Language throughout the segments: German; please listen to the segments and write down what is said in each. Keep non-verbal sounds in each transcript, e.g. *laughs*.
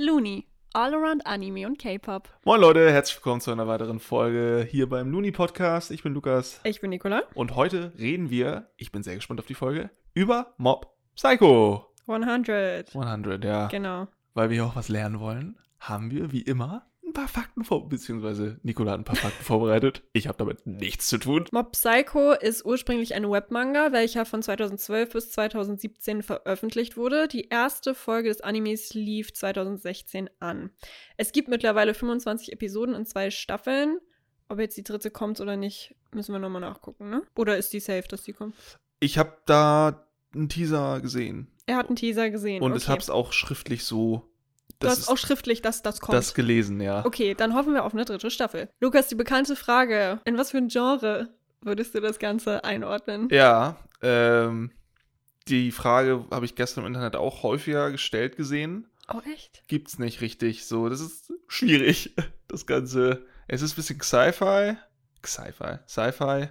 Looney. All around Anime und K-Pop. Moin Leute, herzlich willkommen zu einer weiteren Folge hier beim Looney Podcast. Ich bin Lukas Ich bin Nicola. und heute reden wir, ich bin sehr gespannt auf die Folge, über Mob Psycho 100. 100, ja. Genau. Weil wir auch was lernen wollen, haben wir wie immer ein paar Fakten vor, beziehungsweise Nicola hat ein paar Fakten vorbereitet. Ich habe damit nichts zu tun. Mob Psycho ist ursprünglich ein Webmanga, welcher von 2012 bis 2017 veröffentlicht wurde. Die erste Folge des Animes lief 2016 an. Es gibt mittlerweile 25 Episoden in zwei Staffeln. Ob jetzt die dritte kommt oder nicht, müssen wir nochmal nachgucken, ne? Oder ist die safe, dass die kommt? Ich habe da einen Teaser gesehen Er hat einen Teaser gesehen. und okay. ich habe es auch schriftlich so Du das hast auch schriftlich, dass das kommt. das gelesen, ja. Okay, dann hoffen wir auf eine dritte Staffel. Lukas, die bekannte Frage. In was für ein Genre würdest du das Ganze einordnen? Ja, ähm, die Frage habe ich gestern im Internet auch häufiger gestellt gesehen. Oh, echt? Gibt's nicht richtig so. Das ist schwierig, *laughs* das Ganze. Es ist ein bisschen Sci-Fi. Sci-Fi. Sci-Fi.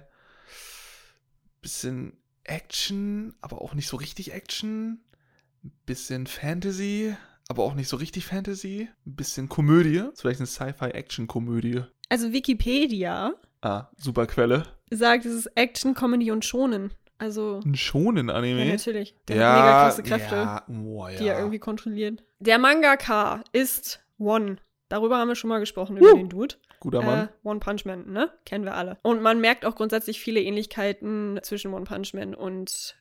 Bisschen Action, aber auch nicht so richtig Action. Ein bisschen Fantasy, aber auch nicht so richtig Fantasy. Ein bisschen Komödie. Ist vielleicht eine Sci-Fi-Action-Komödie. Also Wikipedia Ah, super Quelle. sagt, es ist Action, Comedy und Schonen. Also, Ein schonen Anime. ja, natürlich. Der hat mega krasse Kräfte, Ja, boah, ja. die er irgendwie kontrolliert. Der Mangaka ist One. Darüber haben wir schon mal gesprochen, über Uh. den Dude. Guter Äh, Mann. One Punch Man, ne? Kennen wir alle. Und man merkt auch grundsätzlich viele Ähnlichkeiten zwischen One Punch Man und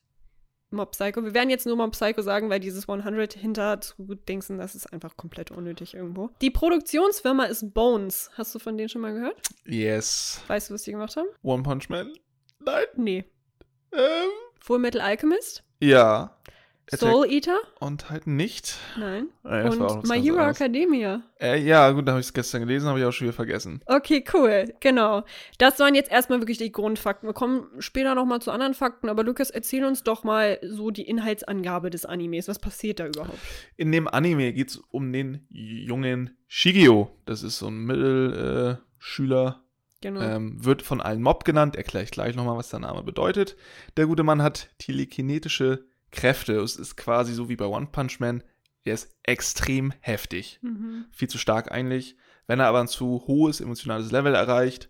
Mob Psycho. Wir werden jetzt nur Mob Psycho sagen, weil dieses 100 hinter zu dingsen, das ist einfach komplett unnötig irgendwo. Die Produktionsfirma ist Bones. Hast du von denen schon mal gehört? yes. Weißt du, was die gemacht haben? One Punch Man? Nein. Nee. Ähm, Full Metal Alchemist? ja. Attack Soul Eater? on Titan nicht. Nein. Auch Und My Hero. Academia. Äh, ja, gut, da habe ich es gestern gelesen, habe ich auch schon wieder vergessen. Okay, cool. Genau. Das waren jetzt erstmal wirklich die Grundfakten. Wir kommen später nochmal zu anderen Fakten, aber Lukas, erzähl uns doch mal so die Inhaltsangabe des Animes. Was passiert da überhaupt? In dem Anime geht es um den jungen Shigeo. Das ist so ein Mittelschüler. Genau. Ähm, wird von allen Mob genannt. Erkläre ich gleich nochmal, was der Name bedeutet. Der gute Mann hat telekinetische Kräfte. Es ist quasi so wie bei One Punch Man. Er ist extrem heftig. mhm. viel zu stark eigentlich. Wenn er aber ein zu hohes emotionales Level erreicht,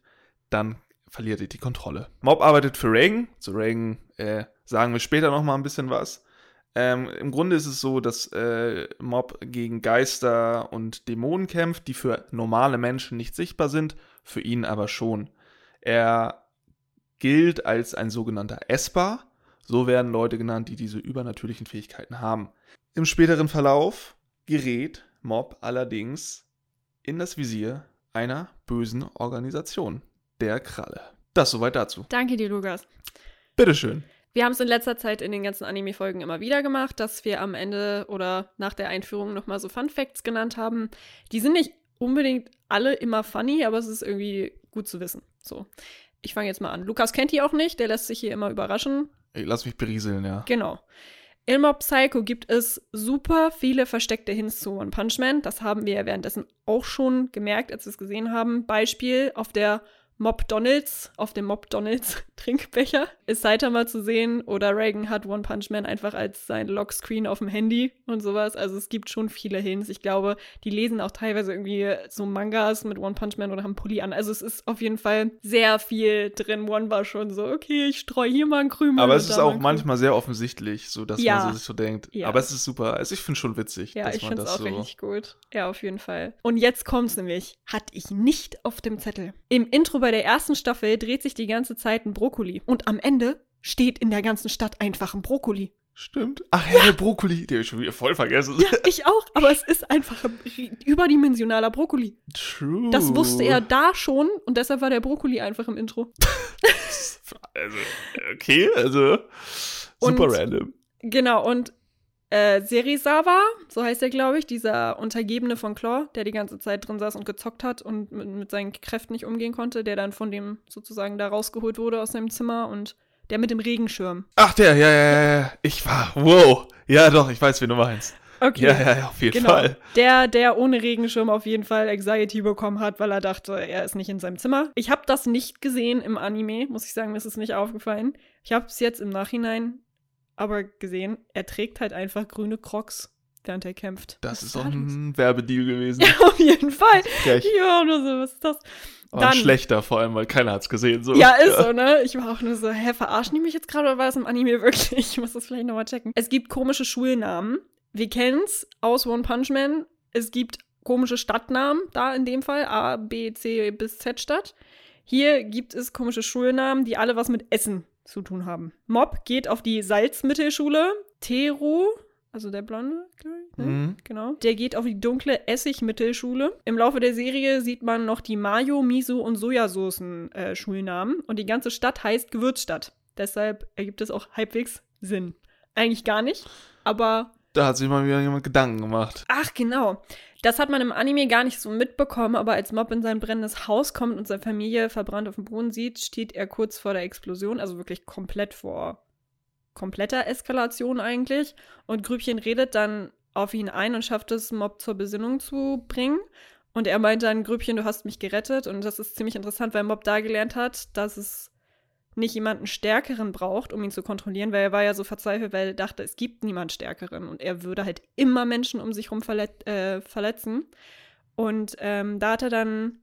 dann verliert er die Kontrolle. Mob arbeitet für Reagan. Zu Reagan äh, sagen wir später noch mal ein bisschen was. Ähm, Im Grunde ist es so, dass äh, Mob gegen Geister und Dämonen kämpft, die für normale Menschen nicht sichtbar sind, für ihn aber schon. Er gilt als ein sogenannter Esper. So werden Leute genannt, die diese übernatürlichen Fähigkeiten haben. Im späteren Verlauf gerät Mob allerdings in das Visier einer bösen Organisation, der Kralle. Das soweit dazu. Danke dir, Lukas. Bitteschön. Wir haben es in letzter Zeit in den ganzen Anime-Folgen immer wieder gemacht, dass wir am Ende oder nach der Einführung nochmal so Fun Facts genannt haben. Die sind nicht unbedingt alle immer funny, aber es ist irgendwie gut zu wissen. So. Ich fange jetzt mal an. Lukas kennt die auch nicht, der lässt sich hier immer überraschen. Lass mich berieseln, ja. Genau. In Mob Psycho gibt es super viele versteckte Hints zu One Punch Man. Das haben wir ja währenddessen auch schon gemerkt, als wir es gesehen haben. Beispiel auf der Mob Donalds, auf dem Mob Donalds *laughs* Trinkbecher ist Saitama zu sehen oder Reagan hat One Punch Man einfach als sein Lockscreen auf dem Handy und sowas. Also es gibt schon viele Hints. Ich glaube, die lesen auch teilweise irgendwie so Mangas mit One Punch Man oder haben Pulli an. Also es ist auf jeden Fall sehr viel drin. One war schon so, okay, ich streue hier mal ein Krümel. Aber es ist auch manchmal sehr offensichtlich, so dass Ja. man sich so denkt. Ja. Aber es ist super. Also ich finde schon witzig, Ja, dass ich finde es auch so. richtig gut. Ja, auf jeden Fall. Und jetzt kommt's nämlich. Hatte ich nicht auf dem Zettel. Im Intro bei der ersten Staffel dreht sich die ganze Zeit ein Brokkoli. Und am Ende steht in der ganzen Stadt einfach ein Brokkoli. Stimmt. Ach ja, der Brokkoli. Den habe ich schon wieder voll vergessen. Ja, ich auch. Aber es ist einfach ein überdimensionaler Brokkoli. True. Das wusste er da schon und deshalb war der Brokkoli einfach im Intro. *laughs* Also, okay, also super Und- random. Genau, und äh, Serizawa, so heißt er, glaube ich, dieser Untergebene von Claw, der die ganze Zeit drin saß und gezockt hat und mit, mit seinen Kräften nicht umgehen konnte, der dann von dem sozusagen da rausgeholt wurde aus seinem Zimmer und der mit dem Regenschirm. Ach, der, ja, ja, ja, ja. Ich war, wow. Ja, doch, ich weiß, wie du meinst. Okay. Ja, ja, ja, auf jeden Genau. Fall. Der, der ohne Regenschirm auf jeden Fall Anxiety bekommen hat, weil er dachte, er ist nicht in seinem Zimmer. Ich habe das nicht gesehen im Anime, muss ich sagen, mir ist es nicht aufgefallen. Ich habe es jetzt im Nachhinein aber gesehen, er trägt halt einfach grüne Crocs. während er kämpft. Das Was ist war ein Werbedeal gewesen. *laughs* Ja, auf jeden Fall. Ja, nur so, was ist das? Aber ein Dann- schlechter, vor allem, weil keiner hat's gesehen. So. Ja, ist so, ne? Ich war auch nur so, hä, verarschen die mich jetzt gerade oder war das im Anime wirklich? *laughs* Ich muss das vielleicht nochmal checken. Es gibt komische Schulnamen. Wir kennen's aus One Punch Man. Es gibt komische Stadtnamen, da in dem Fall, A, B, C bis Z Stadt. Hier gibt es komische Schulnamen, die alle was mit Essen zu tun haben. Mob geht auf die Salzmittelschule. Teru, also der Blonde, ne? Mhm. Genau. Der geht auf die dunkle Essigmittelschule. Im Laufe der Serie sieht man noch die Mayo, Miso und Sojasoßen-Schulnamen. und die ganze Stadt heißt Gewürzstadt. Deshalb ergibt es auch halbwegs Sinn. Eigentlich gar nicht, aber Da hat sich mal wieder jemand Gedanken gemacht. ach genau. Das hat man im Anime gar nicht so mitbekommen, aber als Mob in sein brennendes Haus kommt und seine Familie verbrannt auf dem Boden sieht, steht er kurz vor der Explosion, also wirklich komplett vor kompletter Eskalation eigentlich. Und Grübchen redet dann auf ihn ein und schafft es, Mob zur Besinnung zu bringen. Und er meint dann, Grübchen, du hast mich gerettet. Und das ist ziemlich interessant, weil Mob da gelernt hat, dass es nicht jemanden Stärkeren braucht, um ihn zu kontrollieren, weil er war ja so verzweifelt, weil er dachte, es gibt niemand Stärkeren und er würde halt immer Menschen um sich herum verlet äh, verletzen. Und ähm, da hat er dann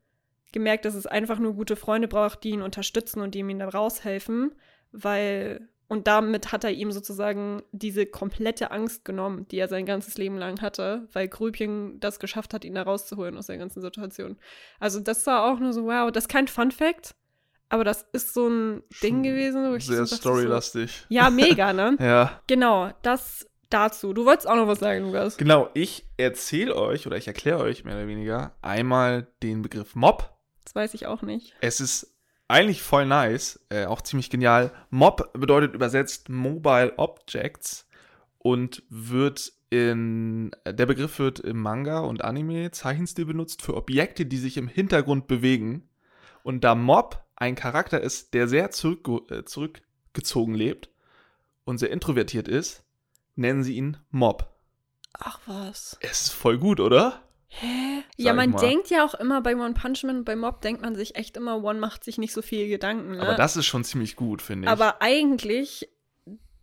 gemerkt, dass es einfach nur gute Freunde braucht, die ihn unterstützen und die ihm da raushelfen, weil und damit hat er ihm sozusagen diese komplette Angst genommen, die er sein ganzes Leben lang hatte, weil Grübchen das geschafft hat, ihn da rauszuholen aus der ganzen Situation. Also das war auch nur so, wow, das ist kein Fun Fact, aber das ist so ein Ding gewesen, wo ich Sehr so storylastig. So, ja, mega, ne? *laughs* Ja. genau, das dazu. Du wolltest auch noch was sagen, Lukas. Genau, ich erzähle euch oder ich erkläre euch mehr oder weniger einmal den Begriff Mob. Das weiß ich auch nicht. Es ist eigentlich voll nice, äh, auch ziemlich genial. Mob bedeutet übersetzt Mobile Objects und wird in der Begriff wird im Manga und Anime Zeichenstil benutzt für Objekte, die sich im Hintergrund bewegen. Und da Mob ein Charakter ist, der sehr zurück, äh, zurückgezogen lebt und sehr introvertiert ist, nennen sie ihn Mob. Ach was. Es ist voll gut, oder? Hä? Sag Ja, man denkt ja auch immer bei One Punch Man und bei Mob denkt man sich echt immer, One macht sich nicht so viel Gedanken. Ne? Aber das ist schon ziemlich gut, finde ich. Aber eigentlich,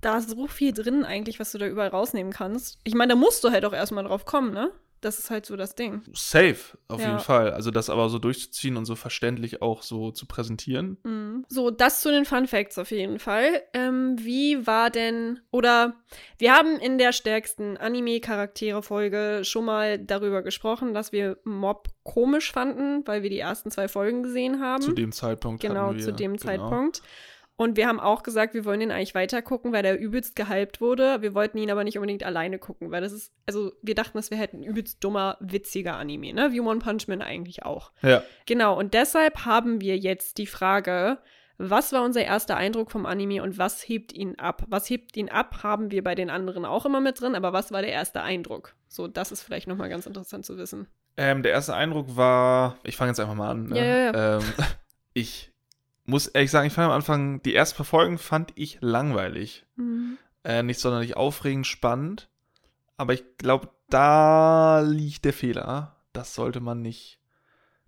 da ist so viel drin eigentlich, was du da überall rausnehmen kannst. Ich meine, da musst du halt auch erstmal drauf kommen, ne? Das ist halt so das Ding. Safe, auf Ja. jeden Fall. Also das aber so durchzuziehen und so verständlich auch so zu präsentieren. Mhm. So, das zu den Fun Facts auf jeden Fall. Ähm, wie war denn, oder wir haben in der stärksten Anime-Charaktere-Folge schon mal darüber gesprochen, dass wir Mob komisch fanden, weil wir die ersten zwei Folgen gesehen haben. Zu dem Zeitpunkt. Genau, wir, zu dem genau. Zeitpunkt. Und wir haben auch gesagt, wir wollen den eigentlich weiter gucken, weil der übelst gehypt wurde. Wir wollten ihn aber nicht unbedingt alleine gucken, weil das ist, also wir dachten, das wäre halt ein übelst dummer, witziger Anime, ne? Wie One Punch Man eigentlich auch. Ja, Genau, und deshalb haben wir jetzt die Frage, was war unser erster Eindruck vom Anime und was hebt ihn ab? Was hebt ihn ab, haben wir bei den anderen auch immer mit drin, aber was war der erste Eindruck? So, das ist vielleicht nochmal ganz interessant zu wissen. ähm, der erste Eindruck war, ich fange jetzt einfach mal an. Ne? Ja, ja, ja. Ähm, *laughs* ich muss ehrlich sagen, ich fand am Anfang, die ersten paar Folgen fand ich langweilig. Äh, nicht sonderlich aufregend, spannend. Aber ich glaube, da liegt der Fehler. Das sollte man nicht,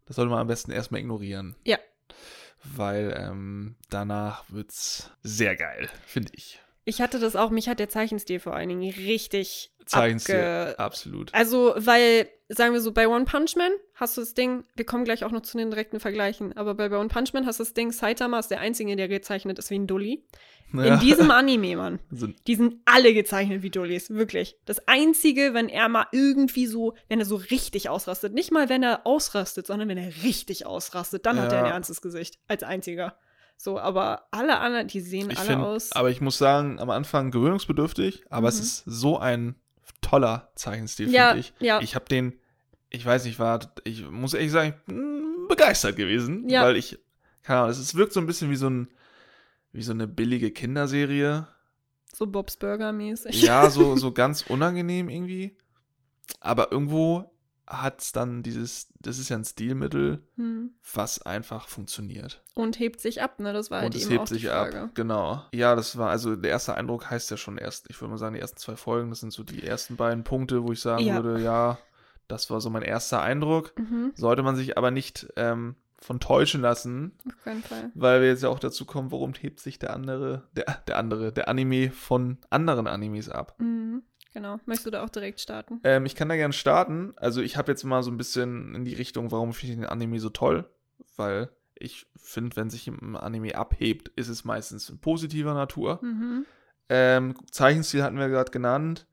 das sollte man am besten erstmal ignorieren. Ja. Weil ähm, danach wird's sehr geil, finde ich. Ich hatte das auch, mich hat der Zeichenstil vor allen Dingen richtig Zeichenstil, absolut. Also, weil, sagen wir so, bei One Punch Man hast du das Ding, wir kommen gleich auch noch zu den direkten Vergleichen, aber bei One Punch Man hast du das Ding, Saitama ist der Einzige, der gezeichnet ist wie ein Dulli. In diesem *laughs* Anime, Mann. Die sind alle gezeichnet wie Dullis, wirklich. Das Einzige, wenn er mal irgendwie so, wenn er so richtig ausrastet, nicht mal wenn er ausrastet, sondern wenn er richtig ausrastet, dann hat er ein Ja. ernstes Gesicht, als einziger. So, aber alle anderen, die sehen Ich alle find, aus. aber ich muss sagen, am Anfang gewöhnungsbedürftig, aber es Mhm. ist so ein toller Zeichenstil, Ja, finde ich. ja. Ich habe den, ich weiß nicht, war, ich muss ehrlich sagen, ich bin begeistert gewesen, Ja. weil ich, keine Ahnung, es wirkt so ein bisschen wie so ein, wie so eine billige Kinderserie. so Bob's Burger mäßig. Ja, so, *laughs* so ganz unangenehm irgendwie. Aber irgendwo hat es dann dieses, das ist ja ein Stilmittel, Hm. was einfach funktioniert. Und hebt sich ab, ne? Das war halt Und es hebt auch sich ab. Genau. Ja, das war, also der erste Eindruck heißt ja schon erst, ich würde mal sagen, die ersten zwei Folgen, das sind so die ersten beiden Punkte, wo ich sagen Ja. würde, ja, das war so mein erster Eindruck. Mhm, Sollte man sich aber nicht ähm, von täuschen lassen, auf keinen Fall. weil wir jetzt ja auch dazu kommen, warum hebt sich der andere, der, der andere, der Anime von anderen Animes ab. Mhm. Genau. Möchtest du da auch direkt starten? Ähm, ich kann da gerne starten. Also ich habe jetzt mal so ein bisschen in die Richtung, warum finde ich den Anime so toll? Weil ich finde, wenn sich ein Anime abhebt, ist es meistens in positiver Natur. Mhm. Ähm, Zeichenstil hatten wir gerade genannt.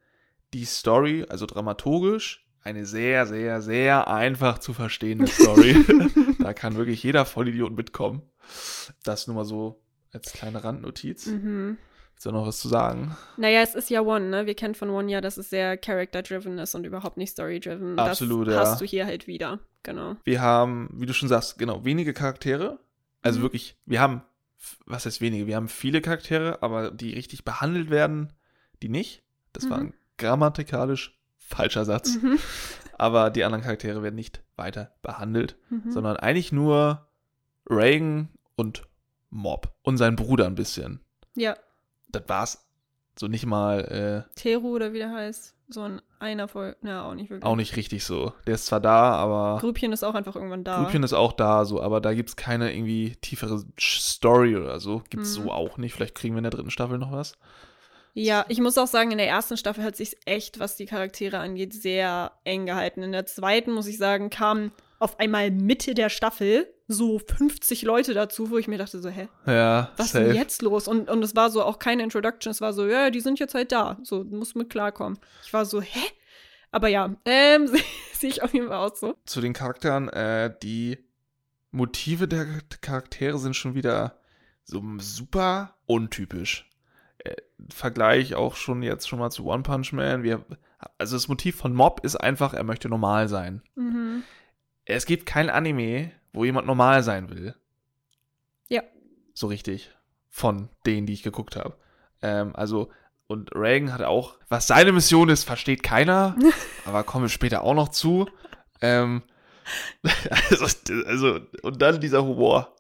Die Story, also dramaturgisch, eine sehr, sehr, sehr einfach zu verstehende Story. *laughs* *laughs* da kann wirklich jeder Vollidiot mitkommen. Das nur mal so als kleine Randnotiz. Mhm. Ist da noch was zu sagen? Naja, es ist ja One, ne? Wir kennen von One ja, dass es sehr character-driven ist und überhaupt nicht story-driven. Absolut, das ja. hast du hier halt wieder. Genau. Wir haben, wie du schon sagst, genau, wenige Charaktere. Also Mhm. wirklich, wir haben, was heißt wenige? Wir haben viele Charaktere, aber die richtig behandelt werden, die nicht. Das war Mhm. ein grammatikalisch falscher Satz. Mhm. *laughs* Aber die anderen Charaktere werden nicht weiter behandelt, Mhm. sondern eigentlich nur Reagan und Mob und sein Bruder ein bisschen. Ja, Das war's. So nicht mal, Teru oder wie der heißt. So ein einer voll. Na, auch nicht äh, wirklich. auch nicht richtig so. Der ist zwar da, aber. Grübchen ist auch einfach irgendwann da. Grübchen ist auch da, so, aber da gibt's keine irgendwie tiefere Story oder so. Gibt's Mhm. so auch nicht. Vielleicht kriegen wir in der dritten Staffel noch was. Ja, ich muss auch sagen, in der ersten Staffel hat sich echt, was die Charaktere angeht, sehr eng gehalten. In der zweiten, muss ich sagen, kamen auf einmal Mitte der Staffel so 50 Leute dazu, wo ich mir dachte so, hä, Ja, was ist safe. denn jetzt los? Und, und es war so auch keine Introduction, es war so, ja, die sind jetzt halt da. So, du musst mit klarkommen. Ich war so, hä? Aber ja, ähm, *laughs* sehe ich auf jeden Fall auch so. Zu den Charakteren, äh, die Motive der Charaktere sind schon wieder so super untypisch. Äh, Vergleich auch schon jetzt schon mal zu One Punch Man. Wir, also das Motiv von Mob ist einfach, er möchte normal sein. Mhm. Es gibt kein Anime, wo jemand normal sein will. Ja. So richtig. Von denen, die ich geguckt habe. Ähm, also, und Reagan hat auch, was seine Mission ist, versteht keiner. *laughs* aber kommen wir später auch noch zu. Ähm, *laughs* also, also, und dann dieser Humor.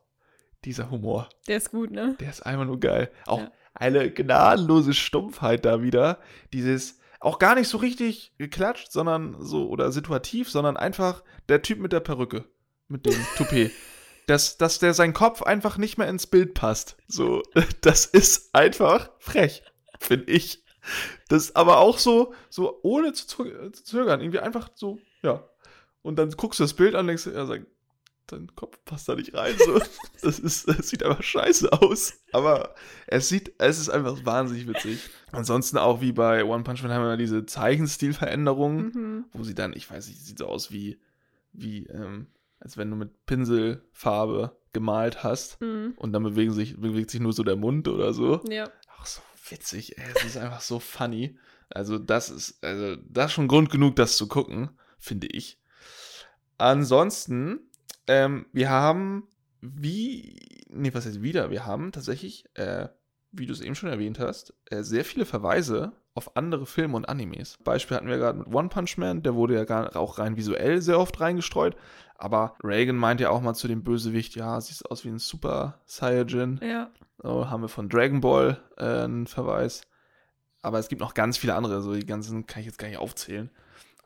Dieser Humor. Der ist gut, ne? Der ist einfach nur geil. Auch Ja. eine gnadenlose Stumpfheit da wieder. Dieses, auch gar nicht so richtig geklatscht, sondern so, oder situativ, sondern einfach der Typ mit der Perücke. Mit dem *laughs* Toupet. Dass, dass der sein Kopf einfach nicht mehr ins Bild passt. So, *laughs* das ist einfach frech, finde ich. Das ist aber auch so, so ohne zu, zö- zu zögern. Irgendwie einfach so, ja. Und dann guckst du das Bild an und denkst, ja, dein Kopf passt da nicht rein. So. *laughs* Das, ist, das sieht einfach scheiße aus. Aber es sieht, es ist einfach wahnsinnig witzig. Ansonsten auch wie bei One Punch Man haben wir diese Zeichenstilveränderungen, Mhm. wo sie dann, ich weiß nicht, sieht so aus wie, wie, ähm, als wenn du mit Pinselfarbe gemalt hast Mhm. und dann bewegen sich, bewegt sich nur so der Mund oder so. Ja. Ach, so witzig, ey. Es ist einfach so funny. Also, das ist, also, das ist schon Grund genug, das zu gucken, finde ich. Ansonsten, ähm, wir haben, wie, nee, was heißt wieder? Wir haben tatsächlich, äh, wie du es eben schon erwähnt hast, äh, sehr viele Verweise auf andere Filme und Animes. Beispiel hatten wir gerade mit One Punch Man, der wurde ja gar, auch rein visuell sehr oft reingestreut. Aber Reagan meint ja auch mal zu dem Bösewicht, ja, siehst aus wie ein Super Saiyajin. Ja. So, haben wir von Dragon Ball äh, einen Verweis. Aber es gibt noch ganz viele andere, so die ganzen kann ich jetzt gar nicht aufzählen.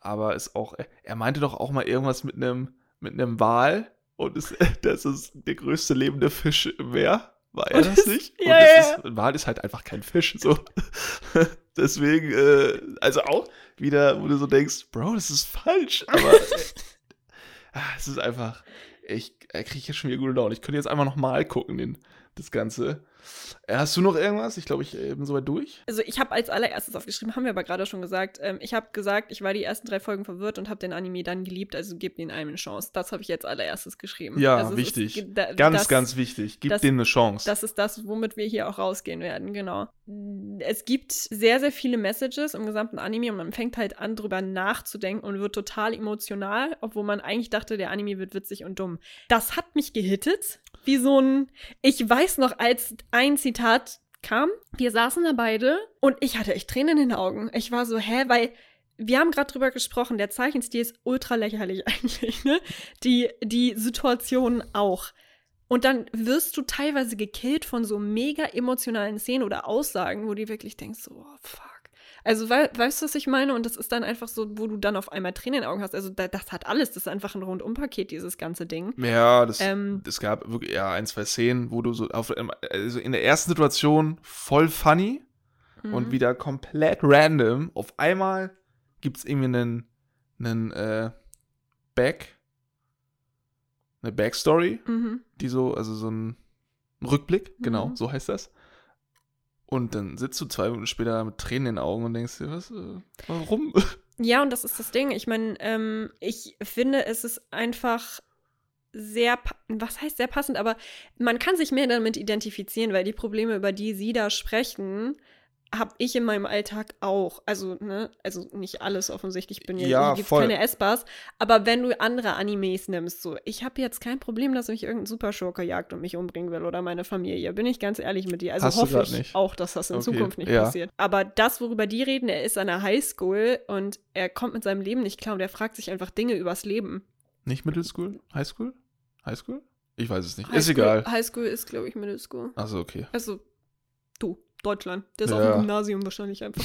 Aber ist auch, äh, er meinte doch auch mal irgendwas mit einem mit einem Wal und ist, *laughs* das ist der größte lebende Fisch im Meer. War er das es- nicht? ja, und es ja. ist, ein Wal ist halt einfach kein Fisch. So. *laughs* Deswegen, äh, also auch wieder, wo du so denkst, Bro, das ist falsch. Aber äh, *laughs* ah, es ist einfach, ich äh, kriege jetzt schon wieder gute Laune. Ich könnte jetzt einfach noch mal gucken, den, das Ganze. Äh, Hast du noch irgendwas? Ich glaube, ich äh, bin soweit durch. Also ich habe als allererstes aufgeschrieben, haben wir aber gerade schon gesagt, ähm, ich habe gesagt, ich war die ersten drei Folgen verwirrt und habe den Anime dann geliebt, also gebt ihm einem eine Chance. Das habe ich jetzt allererstes geschrieben. Ja, also wichtig. Ist, da, Ganz, das, ganz wichtig. Gib das- denen eine Chance. Das ist das, womit wir hier auch rausgehen werden, genau. Es gibt sehr, sehr viele Messages im gesamten Anime und man fängt halt an, drüber nachzudenken und wird total emotional, obwohl man eigentlich dachte, der Anime wird witzig und dumm. Das hat mich gehittet, wie so ein, ich weiß noch, als ein Zitat kam, wir saßen da beide und ich hatte echt Tränen in den Augen. Ich war so, hä, weil wir haben gerade drüber gesprochen, der Zeichenstil ist ultra lächerlich *laughs* eigentlich, ne? Die, die Situation auch. Und dann wirst du teilweise gekillt von so mega emotionalen Szenen oder Aussagen, wo du wirklich denkst, so, oh, fuck. Also, wei weißt du, was ich meine? Und das ist dann einfach so, wo du dann auf einmal Tränen in den Augen hast. Also, da, das hat alles. Das ist einfach ein Rundumpaket, dieses ganze Ding. ja, das, Ähm, es gab wirklich ja ein, zwei Szenen, wo du so auf, also in der ersten Situation voll funny Mhm. und wieder komplett random. Auf einmal gibt es irgendwie einen, einen äh, Back, eine Backstory, Mhm. die so, also so ein Rückblick, genau, Mhm. so heißt das. Und dann sitzt du zwei Minuten später mit Tränen in den Augen und denkst dir, was, äh, warum? Ja, und das ist das Ding. Ich meine, ähm, ich finde, es ist einfach sehr, was heißt sehr passend, aber man kann sich mehr damit identifizieren, weil die Probleme, über die sie da sprechen, habe ich in meinem Alltag auch. Also, ne, also nicht alles offensichtlich, ich bin ja, Ja, voll. keine Essbars, aber wenn du andere Animes nimmst, so, ich habe jetzt kein Problem, dass mich irgendein Superschurke jagt und mich umbringen will oder meine Familie, bin ich ganz ehrlich mit dir. Also Hast hoffe ich nicht. auch, dass das in Okay, Zukunft nicht ja. passiert. Aber das, worüber die reden, er ist an der Highschool und er kommt mit seinem Leben nicht klar und er fragt sich einfach Dinge übers Leben. Nicht Middle School? High School? High School? Ich weiß es nicht. Highschool, ist egal. Highschool ist, glaube ich, Middle School. Also okay. Also, du, Deutschland. Der ist auch Ja. im Gymnasium wahrscheinlich einfach.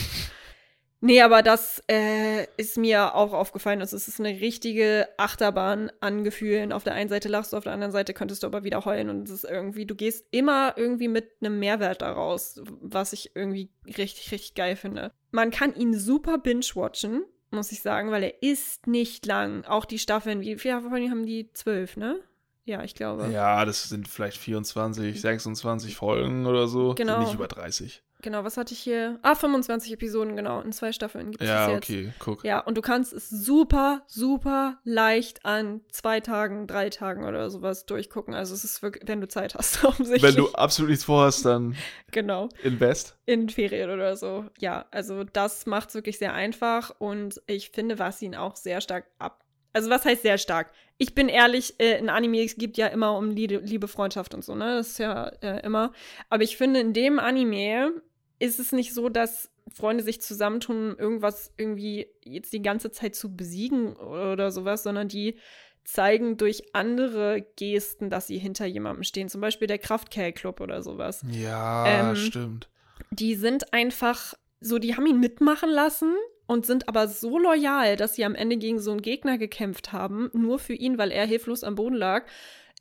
Nee, aber das äh, ist mir auch aufgefallen. Also, es ist eine richtige Achterbahn an Gefühlen. Auf der einen Seite lachst du, auf der anderen Seite könntest du aber wieder heulen. Und es ist irgendwie, du gehst immer irgendwie mit einem Mehrwert daraus, was ich irgendwie richtig, richtig geil finde. Man kann ihn super binge-watchen, muss ich sagen, weil er ist nicht lang. Auch die Staffeln, wie viele haben die? Zwölf, ne? Ja, ich glaube. Ja, das sind vielleicht 24, 26 Folgen oder so. Genau. Sind nicht über 30. Genau, was hatte ich hier? Ah, 25 Episoden, genau. In zwei Staffeln gibt es Ja, jetzt. okay, guck. Ja, und du kannst es super, super leicht an zwei Tagen, drei Tagen oder sowas durchgucken. Also es ist wirklich, wenn du Zeit hast, *laughs* offensichtlich. Wenn du absolut nichts vorhast, dann *laughs* genau, invest. in Ferien oder so. Ja, also das macht es wirklich sehr einfach und ich finde, was ihn auch sehr stark ab. Also was heißt sehr stark? Ich bin ehrlich, äh, in Anime es gibt ja immer um Liebe, Liebe, Freundschaft und so, ne? Das ist ja äh, immer. Aber ich finde, in dem Anime ist es nicht so, dass Freunde sich zusammentun, um irgendwas irgendwie jetzt die ganze Zeit zu besiegen oder sowas, sondern die zeigen durch andere Gesten, dass sie hinter jemandem stehen. Zum Beispiel der Kraftkerl-Club oder sowas Ja, Ähm, stimmt. die sind einfach so, die haben ihn mitmachen lassen und sind aber so loyal, dass sie am Ende gegen so einen Gegner gekämpft haben, nur für ihn, weil er hilflos am Boden lag.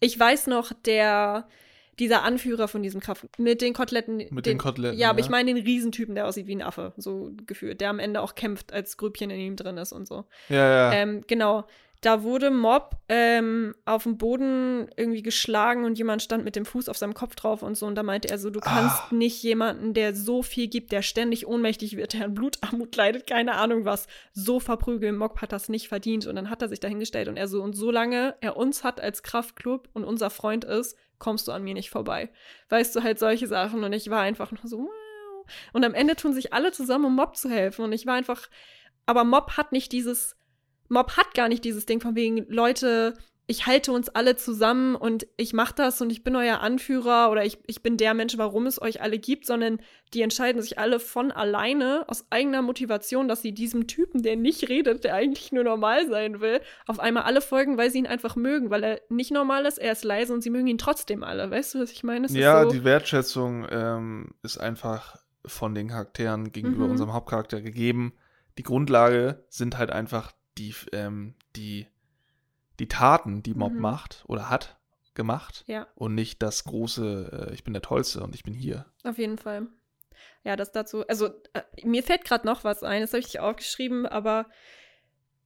Ich weiß noch, der dieser Anführer von diesem Kraft mit den Koteletten. Mit den Koteletten, Ja, aber ja. ich meine den Riesentypen, der aussieht wie ein Affe, so gefühlt, der am Ende auch kämpft, als Grübchen in ihm drin ist und so. Ja, ja. Ähm, genau. Da wurde Mob ähm, auf dem Boden irgendwie geschlagen und jemand stand mit dem Fuß auf seinem Kopf drauf und so. Und da meinte er so, du kannst Ah. nicht jemanden, der so viel gibt, der ständig ohnmächtig wird, der an Blutarmut leidet, keine Ahnung was, so verprügeln. Mob hat das nicht verdient. Und dann hat er sich dahingestellt und er so, und solange er uns hat als Kraftclub und unser Freund ist, kommst du an mir nicht vorbei. Weißt du, halt solche Sachen. Und ich war einfach nur so, wow. Und am Ende tun sich alle zusammen, um Mob zu helfen. Und ich war einfach, aber Mob hat nicht dieses, Mob hat gar nicht dieses Ding von wegen, Leute, ich halte uns alle zusammen und ich mache das und ich bin euer Anführer oder ich, ich bin der Mensch, warum es euch alle gibt, sondern die entscheiden sich alle von alleine aus eigener Motivation, dass sie diesem Typen, der nicht redet, der eigentlich nur normal sein will, auf einmal alle folgen, weil sie ihn einfach mögen, weil er nicht normal ist, er ist leise und sie mögen ihn trotzdem alle. Weißt du, was ich meine? Es ja, so, die Wertschätzung ähm, ist einfach von den Charakteren gegenüber Mhm. unserem Hauptcharakter gegeben. Die Grundlage sind halt einfach die, ähm, die, die Taten, die Mob Mhm. macht oder hat gemacht ja. und nicht das große, äh, ich bin der Tollste und ich bin hier. Auf jeden Fall. Ja, das dazu. Also, äh, mir fällt gerade noch was ein, das habe ich nicht aufgeschrieben, aber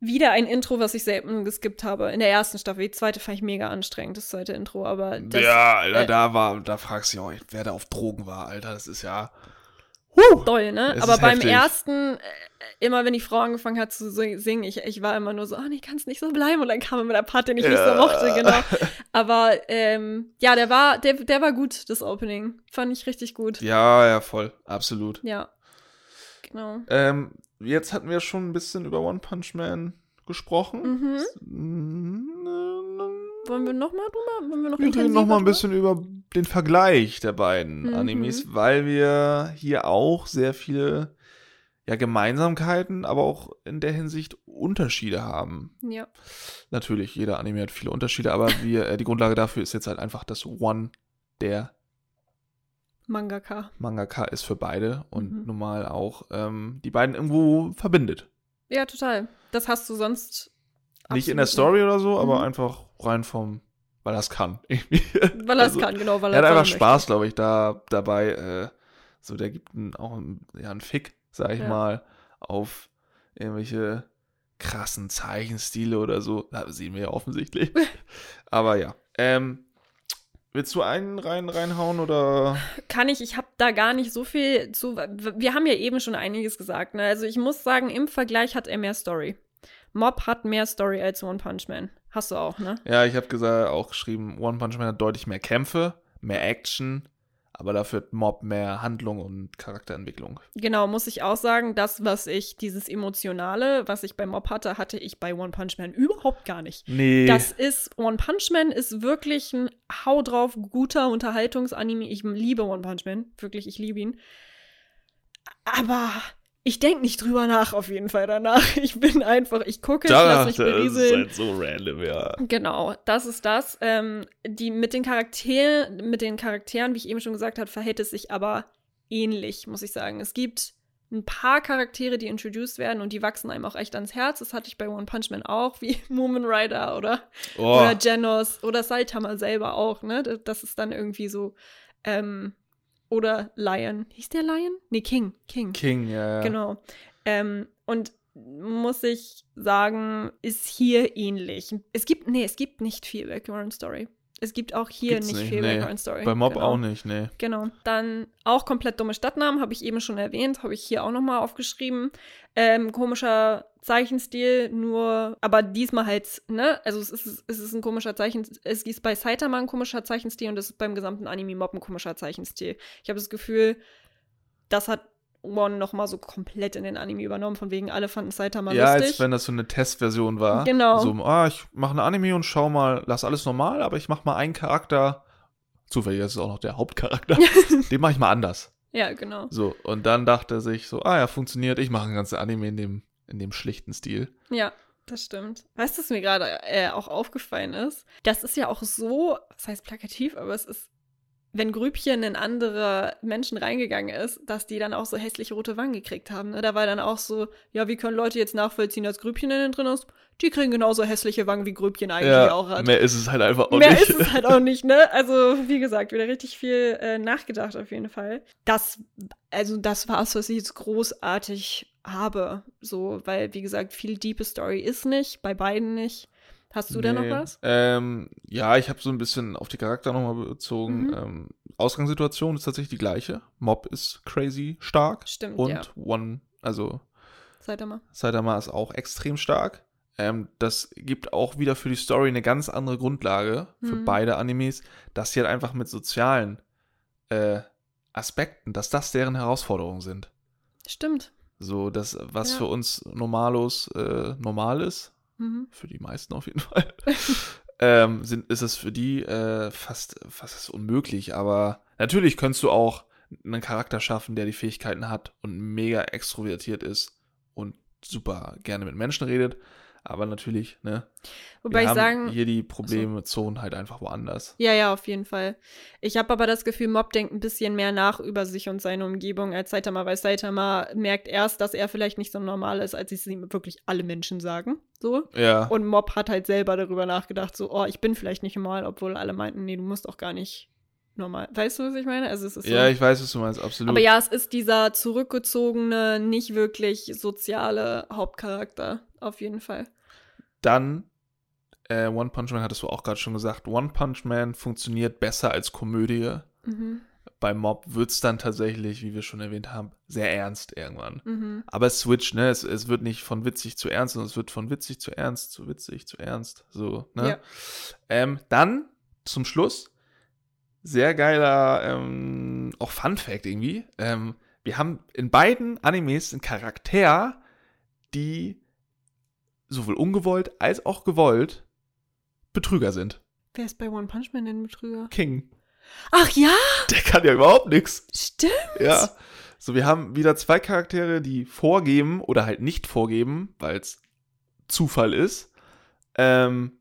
wieder ein Intro, was ich selten geskippt habe. In der ersten Staffel. Die zweite fand ich mega anstrengend, das zweite Intro, aber das. ja, Alter, äh, da war, da fragst du dich auch, wer da auf Drogen war, Alter, das ist ja. Huh! Doll, ne? Aber beim heftig. ersten, äh, immer wenn die Frau angefangen hat zu sing- singen, ich, ich war immer nur so, oh nee, kann es nicht so bleiben. Und dann kam immer der Part, den ich nicht so Ja. mochte, genau. *laughs* Aber ähm, ja, der war, der, der war gut, das Opening. Fand ich richtig gut. Ja, ja, voll, absolut. Ja. Genau. Ähm, jetzt hatten wir schon ein bisschen über One Punch Man gesprochen. Mhm. Wollen wir noch mal drüber? Wollen wir noch Wir reden intensiver noch mal ein bisschen über den Vergleich der beiden Mhm. Animes, weil wir hier auch sehr viele ja, Gemeinsamkeiten, aber auch in der Hinsicht Unterschiede haben. Ja. Natürlich, jeder Anime hat viele Unterschiede, aber wir, äh, die Grundlage dafür ist jetzt halt einfach, dass One der Mangaka. Mangaka ist für beide und Mhm. normal auch ähm, die beiden irgendwo verbindet. Ja, total. Das hast du sonst. Nicht in der Story oder so, aber Mhm. einfach rein vom, weil er es kann. *laughs* nicht. Weil er es Also, kann, genau, weil Er hat einfach. Spaß, glaube ich, da dabei, äh, So, der gibt einen, auch einen, ja, einen Fick, sag ich Ja. mal, auf irgendwelche krassen Zeichenstile oder so. Das sehen wir ja offensichtlich. *laughs* Aber ja. Ähm, willst du einen rein, reinhauen oder? Kann ich, ich habe da gar nicht so viel zu. Wir haben ja eben schon einiges gesagt. Ne? Also ich muss sagen, im Vergleich hat er mehr Story. Mob hat mehr Story als One Punch Man. Hast du auch, ne? Ja, ich habe gesagt, auch geschrieben, One Punch Man hat deutlich mehr Kämpfe, mehr Action, aber dafür hat Mob mehr Handlung und Charakterentwicklung. Genau, muss ich auch sagen, das, was ich, dieses Emotionale, was ich bei Mob hatte, hatte ich bei One Punch Man überhaupt gar nicht. Nee. Das ist, One Punch Man ist wirklich ein Hau drauf, guter Unterhaltungsanime. Ich liebe One Punch Man, wirklich, ich liebe ihn. Aber ich denke nicht drüber nach, auf jeden Fall danach. *laughs* Ich bin einfach, ich gucke, ich lasse mich berieseln. halt so random, ja. Genau, das ist das. Ähm, die mit den Charakteren, mit den Charakteren, wie ich eben schon gesagt habe, verhält es sich aber ähnlich, muss ich sagen. Es gibt ein paar Charaktere, die introduced werden und die wachsen einem auch echt ans Herz. Das hatte ich bei One Punch Man auch, wie *laughs* Moomin Rider oder, Oh, oder Genos oder Saitama selber auch, ne? Das- Das ist dann irgendwie so, ähm, oder Lion. Hieß der Lion? Nee, King. King. King, ja, ja. Genau. Ähm, und muss ich sagen, ist hier ähnlich. Es gibt, nee, es gibt nicht viel Background Story. Es gibt auch hier Gibt's nicht, nicht, viel nee. Background Story. Bei Mob genau. auch nicht, nee. Genau. Dann auch komplett dumme Stadtnamen, habe ich eben schon erwähnt, habe ich hier auch nochmal aufgeschrieben. Ähm, komischer Zeichenstil, nur, aber diesmal halt, ne? Also es ist, es ist ein komischer Zeichen, es ist bei Saitama ein komischer Zeichenstil und es ist beim gesamten Anime-Mob ein komischer Zeichenstil. Ich habe das Gefühl, das hat One nochmal so komplett in den Anime übernommen, von wegen alle fanden Saitama Ja, lustig. als wenn das so eine Testversion war. Genau. So, ah, ich mache ein Anime und schau mal, lass alles normal, aber ich mache mal einen Charakter. Zufällig ist es auch noch der Hauptcharakter. *laughs* Den mache ich mal anders. ja, genau. So, und dann dachte er sich so, ah ja, funktioniert, ich mache ein ganzes Anime in dem, in dem schlichten Stil. Ja, das stimmt. Weißt du, was mir gerade äh, auch aufgefallen ist? Das ist ja auch so, das heißt plakativ, aber es ist, wenn Grübchen in andere Menschen reingegangen ist, dass die dann auch so hässliche rote Wangen gekriegt haben. Ne? Da war dann auch so, ja, wie können Leute jetzt nachvollziehen, dass Grübchen in den drin ist? Die kriegen genauso hässliche Wangen, wie Grübchen eigentlich auch hat. mehr ist es halt einfach auch Mehr nicht. ist es halt auch nicht, ne? Also, wie gesagt, wieder richtig viel äh, nachgedacht auf jeden Fall. Das, also, das war's, was ich jetzt großartig habe. So, weil, wie gesagt, viel diepe Story ist nicht, bei beiden nicht. Hast du da noch Nee. was? Ähm, ja, ich habe so ein bisschen auf die Charakter nochmal bezogen. Mhm. Ähm, Ausgangssituation ist tatsächlich die gleiche. Mob ist crazy stark. Stimmt, Und ja. One, also mal. Saitama ist auch extrem stark. Ähm, das gibt auch wieder für die Story eine ganz andere Grundlage für Mhm. beide Animes, dass sie halt einfach mit sozialen äh, Aspekten, dass das deren Herausforderungen sind. Stimmt. So, das, was Ja. für uns Normalos äh, normal ist, Mhm. für die meisten auf jeden Fall, *laughs* ähm, sind, ist es für die äh, fast, fast unmöglich. Aber natürlich könntest du auch einen Charakter schaffen, der die Fähigkeiten hat und mega extrovertiert ist und super gerne mit Menschen redet. Aber natürlich, ne? Wobei wir ich haben sagen. hier die Probleme, Zonen halt einfach woanders. Ja, ja, auf jeden Fall. Ich habe aber das Gefühl, Mob denkt ein bisschen mehr nach über sich und seine Umgebung als Saitama, weil Saitama merkt erst, dass er vielleicht nicht so normal ist, als es ihm wirklich alle Menschen sagen. So. Ja. Und Mob hat halt selber darüber nachgedacht, so, oh, ich bin vielleicht nicht normal, obwohl alle meinten, nee, du musst auch gar nicht normal. Weißt du, was ich meine? Also es ist so. ja, ich weiß, was du meinst, absolut. aber ja, es ist dieser zurückgezogene, nicht wirklich soziale Hauptcharakter, auf jeden Fall. Dann, äh, One Punch Man hattest du auch gerade schon gesagt, One Punch Man funktioniert besser als Komödie. Mhm. Bei Mob wird es dann tatsächlich, wie wir schon erwähnt haben, sehr ernst irgendwann. Mhm. Aber es switcht, ne? Es, es wird nicht von witzig zu ernst, sondern es wird von witzig zu ernst, zu witzig zu ernst. So, ne? Ja. Ähm, dann zum Schluss, sehr geiler, ähm, auch Fun Fact irgendwie. Ähm, wir haben in beiden Animes einen Charakter, die sowohl ungewollt als auch gewollt Betrüger sind. Wer ist bei One Punch Man denn Betrüger? King. Ach ja, Der kann ja überhaupt nichts. stimmt. Ja. So, wir haben wieder zwei Charaktere, die vorgeben oder halt nicht vorgeben, weil es Zufall ist, ähm,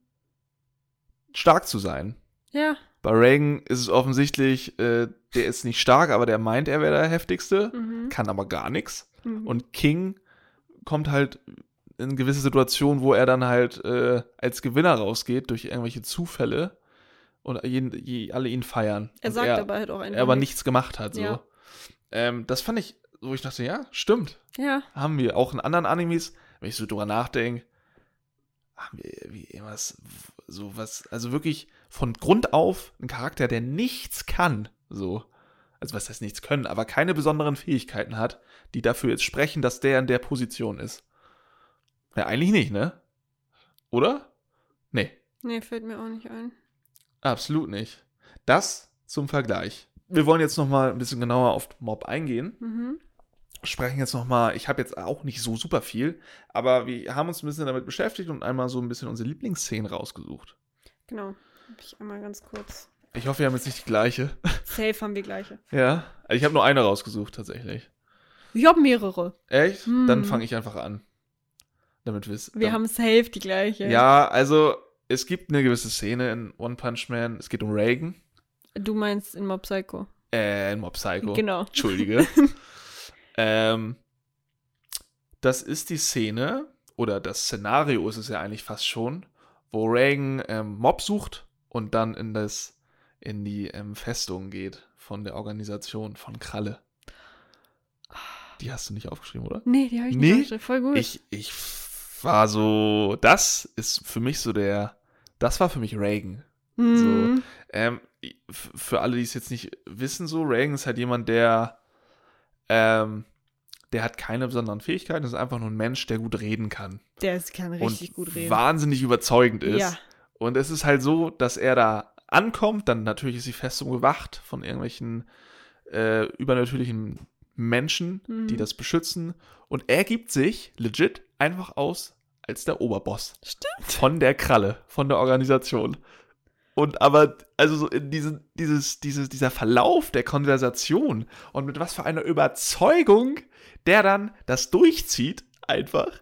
stark zu sein. Ja. Bei Reagan ist es offensichtlich, äh, der ist nicht stark, aber der meint, er wäre der heftigste, Mhm. kann aber gar nichts. Mhm. Und King kommt halt in gewisse Situationen, wo er dann halt äh, als Gewinner rausgeht durch irgendwelche Zufälle und jeden, je, alle ihn feiern. er und sagt er, aber halt auch einfach er aber nichts. nichts gemacht hat. So. Ja. ähm, das fand ich, wo ich dachte, ja, stimmt. Ja. Haben wir auch in anderen Animes, wenn ich so drüber nachdenke, haben wir wie irgendwas, so was, also wirklich von Grund auf ein Charakter, der nichts kann, so. Also was heißt nichts können, aber keine besonderen Fähigkeiten hat, die dafür jetzt sprechen, dass der in der Position ist. Ja, eigentlich nicht, ne? Oder? Nee, Nee, fällt mir auch nicht ein. absolut nicht. Das zum Vergleich. Wir wollen jetzt noch mal ein bisschen genauer auf Mob eingehen. Mhm. sprechen jetzt nochmal, ich habe jetzt auch nicht so super viel, aber wir haben uns ein bisschen damit beschäftigt und einmal so ein bisschen unsere Lieblingsszenen rausgesucht. Genau. Hab ich einmal ganz kurz. Ich hoffe, wir haben jetzt nicht die gleiche. Safe haben wir gleiche. *laughs* Ja, ich habe nur eine rausgesucht tatsächlich. Ich habe mehrere. Echt? Hm. Dann fange ich einfach an. Damit wir es. Wir haben safe die gleiche. Ja, also es gibt eine gewisse Szene in One Punch Man. Es geht um Reagan. Du meinst in Mob Psycho. Äh, in Mob Psycho. Genau. *laughs* Entschuldige. ähm, das ist die Szene, oder das Szenario ist es ja eigentlich fast schon, wo Reagan ähm, Mob sucht und dann in das in die ähm, Festung geht von der Organisation von Kralle. Die hast du nicht aufgeschrieben, oder? Nee, die habe ich Nee? nicht aufgeschrieben. Voll gut. Ich, ich war so, das ist für mich so der, das war für mich Reagan. Mhm. Ähm, f- für alle, die es jetzt nicht wissen, so, Reagan ist halt jemand, der, ähm, der hat keine besonderen Fähigkeiten, ist einfach nur ein Mensch, der gut reden kann. Der ist, kann richtig und gut reden. wahnsinnig überzeugend ist. Ja. Und es ist halt so, dass er da ankommt, dann natürlich ist die Festung bewacht von irgendwelchen äh, übernatürlichen Menschen, Mhm. die das beschützen. Und er gibt sich legit einfach aus als der Oberboss. Stimmt. Von der Kralle, von der Organisation. Und aber, also so in diesen, dieses, dieses, dieser Verlauf der Konversation und mit was für einer Überzeugung der dann das durchzieht, einfach,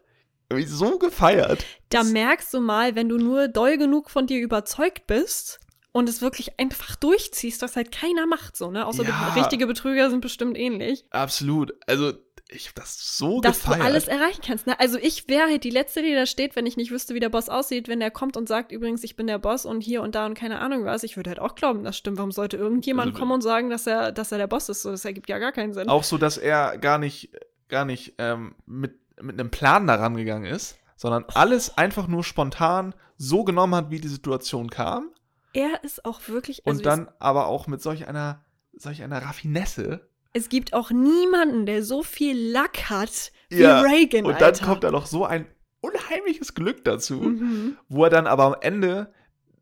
ich so gefeiert. Da merkst du mal, wenn du nur doll genug von dir überzeugt bist und es wirklich einfach durchziehst, was halt keiner macht, so, ne? Außer Ja. richtige Betrüger sind bestimmt ähnlich. Absolut. Also, ich hab das so Dass gefeiert. du alles erreichen kannst, ne? Also ich wäre halt die Letzte, die da steht, wenn ich nicht wüsste, wie der Boss aussieht, wenn der kommt und sagt, übrigens, ich bin der Boss und hier und da und keine Ahnung was. Ich würde halt auch glauben, das stimmt. Warum sollte irgendjemand Also, kommen und sagen, dass er, dass er der Boss ist? So, das ergibt ja gar keinen Sinn. Auch so, dass er gar nicht, gar nicht ähm, mit, mit einem Plan daran gegangen ist, sondern alles einfach nur spontan so genommen hat, wie die Situation kam. Er ist auch wirklich. Also und dann aber auch mit solch einer, solch einer Raffinesse. Es, gibt auch niemanden, der so viel Lack hat wie Ja, Reagan. Und dann Alter. kommt da noch so ein unheimliches Glück dazu, Mhm. wo er dann aber am Ende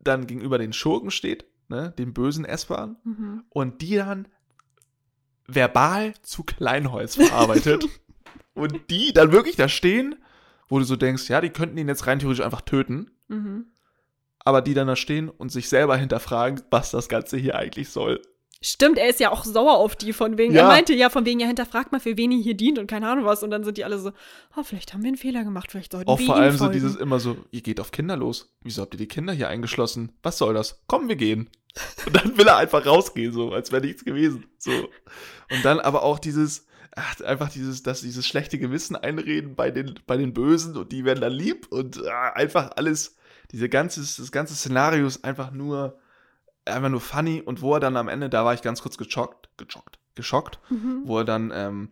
dann gegenüber den Schurken steht, ne, den bösen S-Bahn, Mhm. und die dann verbal zu Kleinholz verarbeitet. *laughs* und die dann wirklich da stehen, wo du so denkst, ja, die könnten ihn jetzt rein theoretisch einfach töten, Mhm. aber die dann da stehen und sich selber hinterfragen, was das Ganze hier eigentlich soll. Stimmt, er ist ja auch sauer auf die von wegen. Ja. Er meinte ja von wegen, ja, hinterfragt mal, für wen ihr hier dient und keine Ahnung was. Und dann sind die alle so, oh, vielleicht haben wir einen Fehler gemacht, vielleicht sollten Auch wir vor ihm allem so dieses immer so, ihr geht auf Kinder los. Wieso habt ihr die Kinder hier eingeschlossen? Was soll das? Komm, wir gehen. *laughs* Und dann will er einfach rausgehen, so, als wäre nichts gewesen. So. Und dann aber auch dieses, ach, einfach dieses, dass dieses schlechte Gewissen einreden bei den, bei den Bösen und die werden dann lieb und ah, einfach alles, diese ganze, das ganze Szenario ist einfach nur, einfach nur funny und wo er dann am Ende, da war ich ganz kurz geschockt, geschockt, geschockt, Mhm. wo er dann, ähm,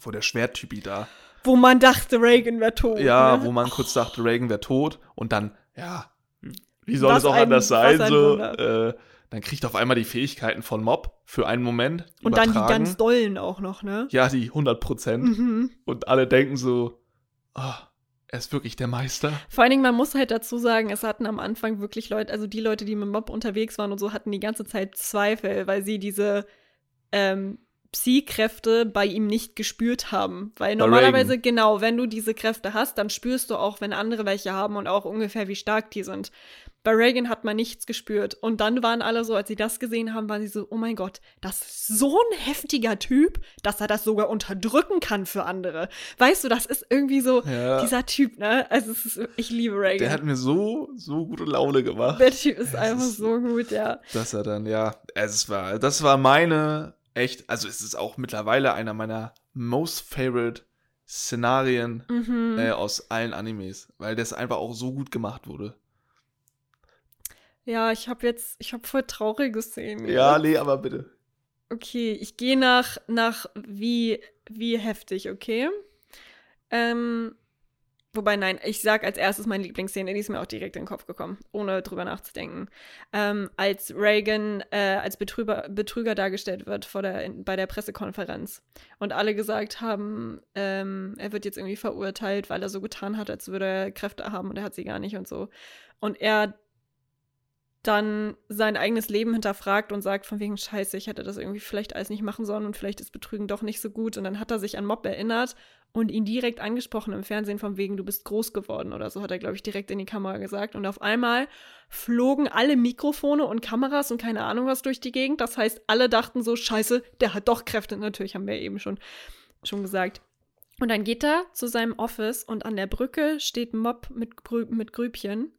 wo der Schwerttypi da Wo man dachte, Reagan wäre tot. ja, ne? wo man kurz dachte, Reagan wäre tot und dann, ja, wie soll Was es auch ein- anders sein? So, äh, dann kriegt auf einmal die Fähigkeiten von Mob für einen Moment. Und dann die übertragen. ganz dollen auch noch, ne? Ja, die 100 Prozent. Mhm. Und alle denken so, oh, er ist wirklich der Meister. Vor allen Dingen, man muss halt dazu sagen, es hatten am Anfang wirklich Leute, also die Leute, die mit Mob unterwegs waren und so, hatten die ganze Zeit Zweifel, weil sie diese ähm, Psi-Kräfte bei ihm nicht gespürt haben. Weil normalerweise, genau, wenn du diese Kräfte hast, dann spürst du auch, wenn andere welche haben und auch ungefähr, wie stark die sind. Bei Reagan hat man nichts gespürt. Und dann waren alle so, als sie das gesehen haben, waren sie so, oh mein Gott, das ist so ein heftiger Typ, dass er das sogar unterdrücken kann für andere. Weißt du, das ist irgendwie so Ja. dieser Typ, ne? Also es ist, ich liebe Reagan. Der hat mir so, so gute Laune gemacht, Der Typ ist Das einfach ist- so gut, ja. dass er dann, ja, es war, das war meine, echt, also es ist auch mittlerweile einer meiner most favorite Szenarien Mhm. äh, aus allen Animes, weil das einfach auch so gut gemacht wurde. Ja, ich habe jetzt, ich habe voll traurige Szenen. Ja, nee, aber bitte. Okay, ich gehe nach, nach wie, wie heftig, okay? Ähm, wobei, nein, ich sag als erstes meine Lieblingsszene, die ist mir auch direkt in den Kopf gekommen, ohne drüber nachzudenken. Ähm, als Reagan äh, als Betrüger, Betrüger dargestellt wird vor der, in, bei der Pressekonferenz und alle gesagt haben, ähm, er wird jetzt irgendwie verurteilt, weil er so getan hat, als würde er Kräfte haben und er hat sie gar nicht und so. Und er dann sein eigenes Leben hinterfragt und sagt von wegen Scheiße, ich hätte das irgendwie vielleicht alles nicht machen sollen und vielleicht ist Betrügen doch nicht so gut. Und dann hat er sich an Mob erinnert und ihn direkt angesprochen im Fernsehen von wegen, du bist groß geworden oder so, hat er, glaube ich, direkt in die Kamera gesagt. Und auf einmal flogen alle Mikrofone und Kameras und keine Ahnung was durch die Gegend. Das heißt, alle dachten so, Scheiße, der hat doch Kräfte. Natürlich haben wir eben schon, schon gesagt. Und dann geht er zu seinem Office und an der Brücke steht Mob mit, Grü mit Grübchen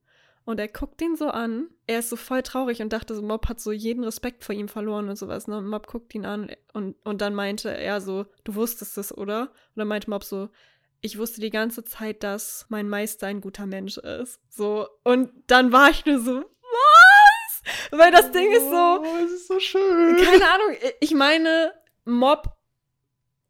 und er guckt ihn so an. Er ist so voll traurig und dachte so, Mob hat so jeden Respekt vor ihm verloren und sowas. Ne? Und Mob guckt ihn an und, und dann meinte er so, du wusstest es, oder? Und dann meinte Mob so, ich wusste die ganze Zeit, dass mein Meister ein guter Mensch ist. So. Und dann war ich nur so, was? Weil das Ding ist so. Oh, es ist so schön. Keine Ahnung. Ich meine, Mob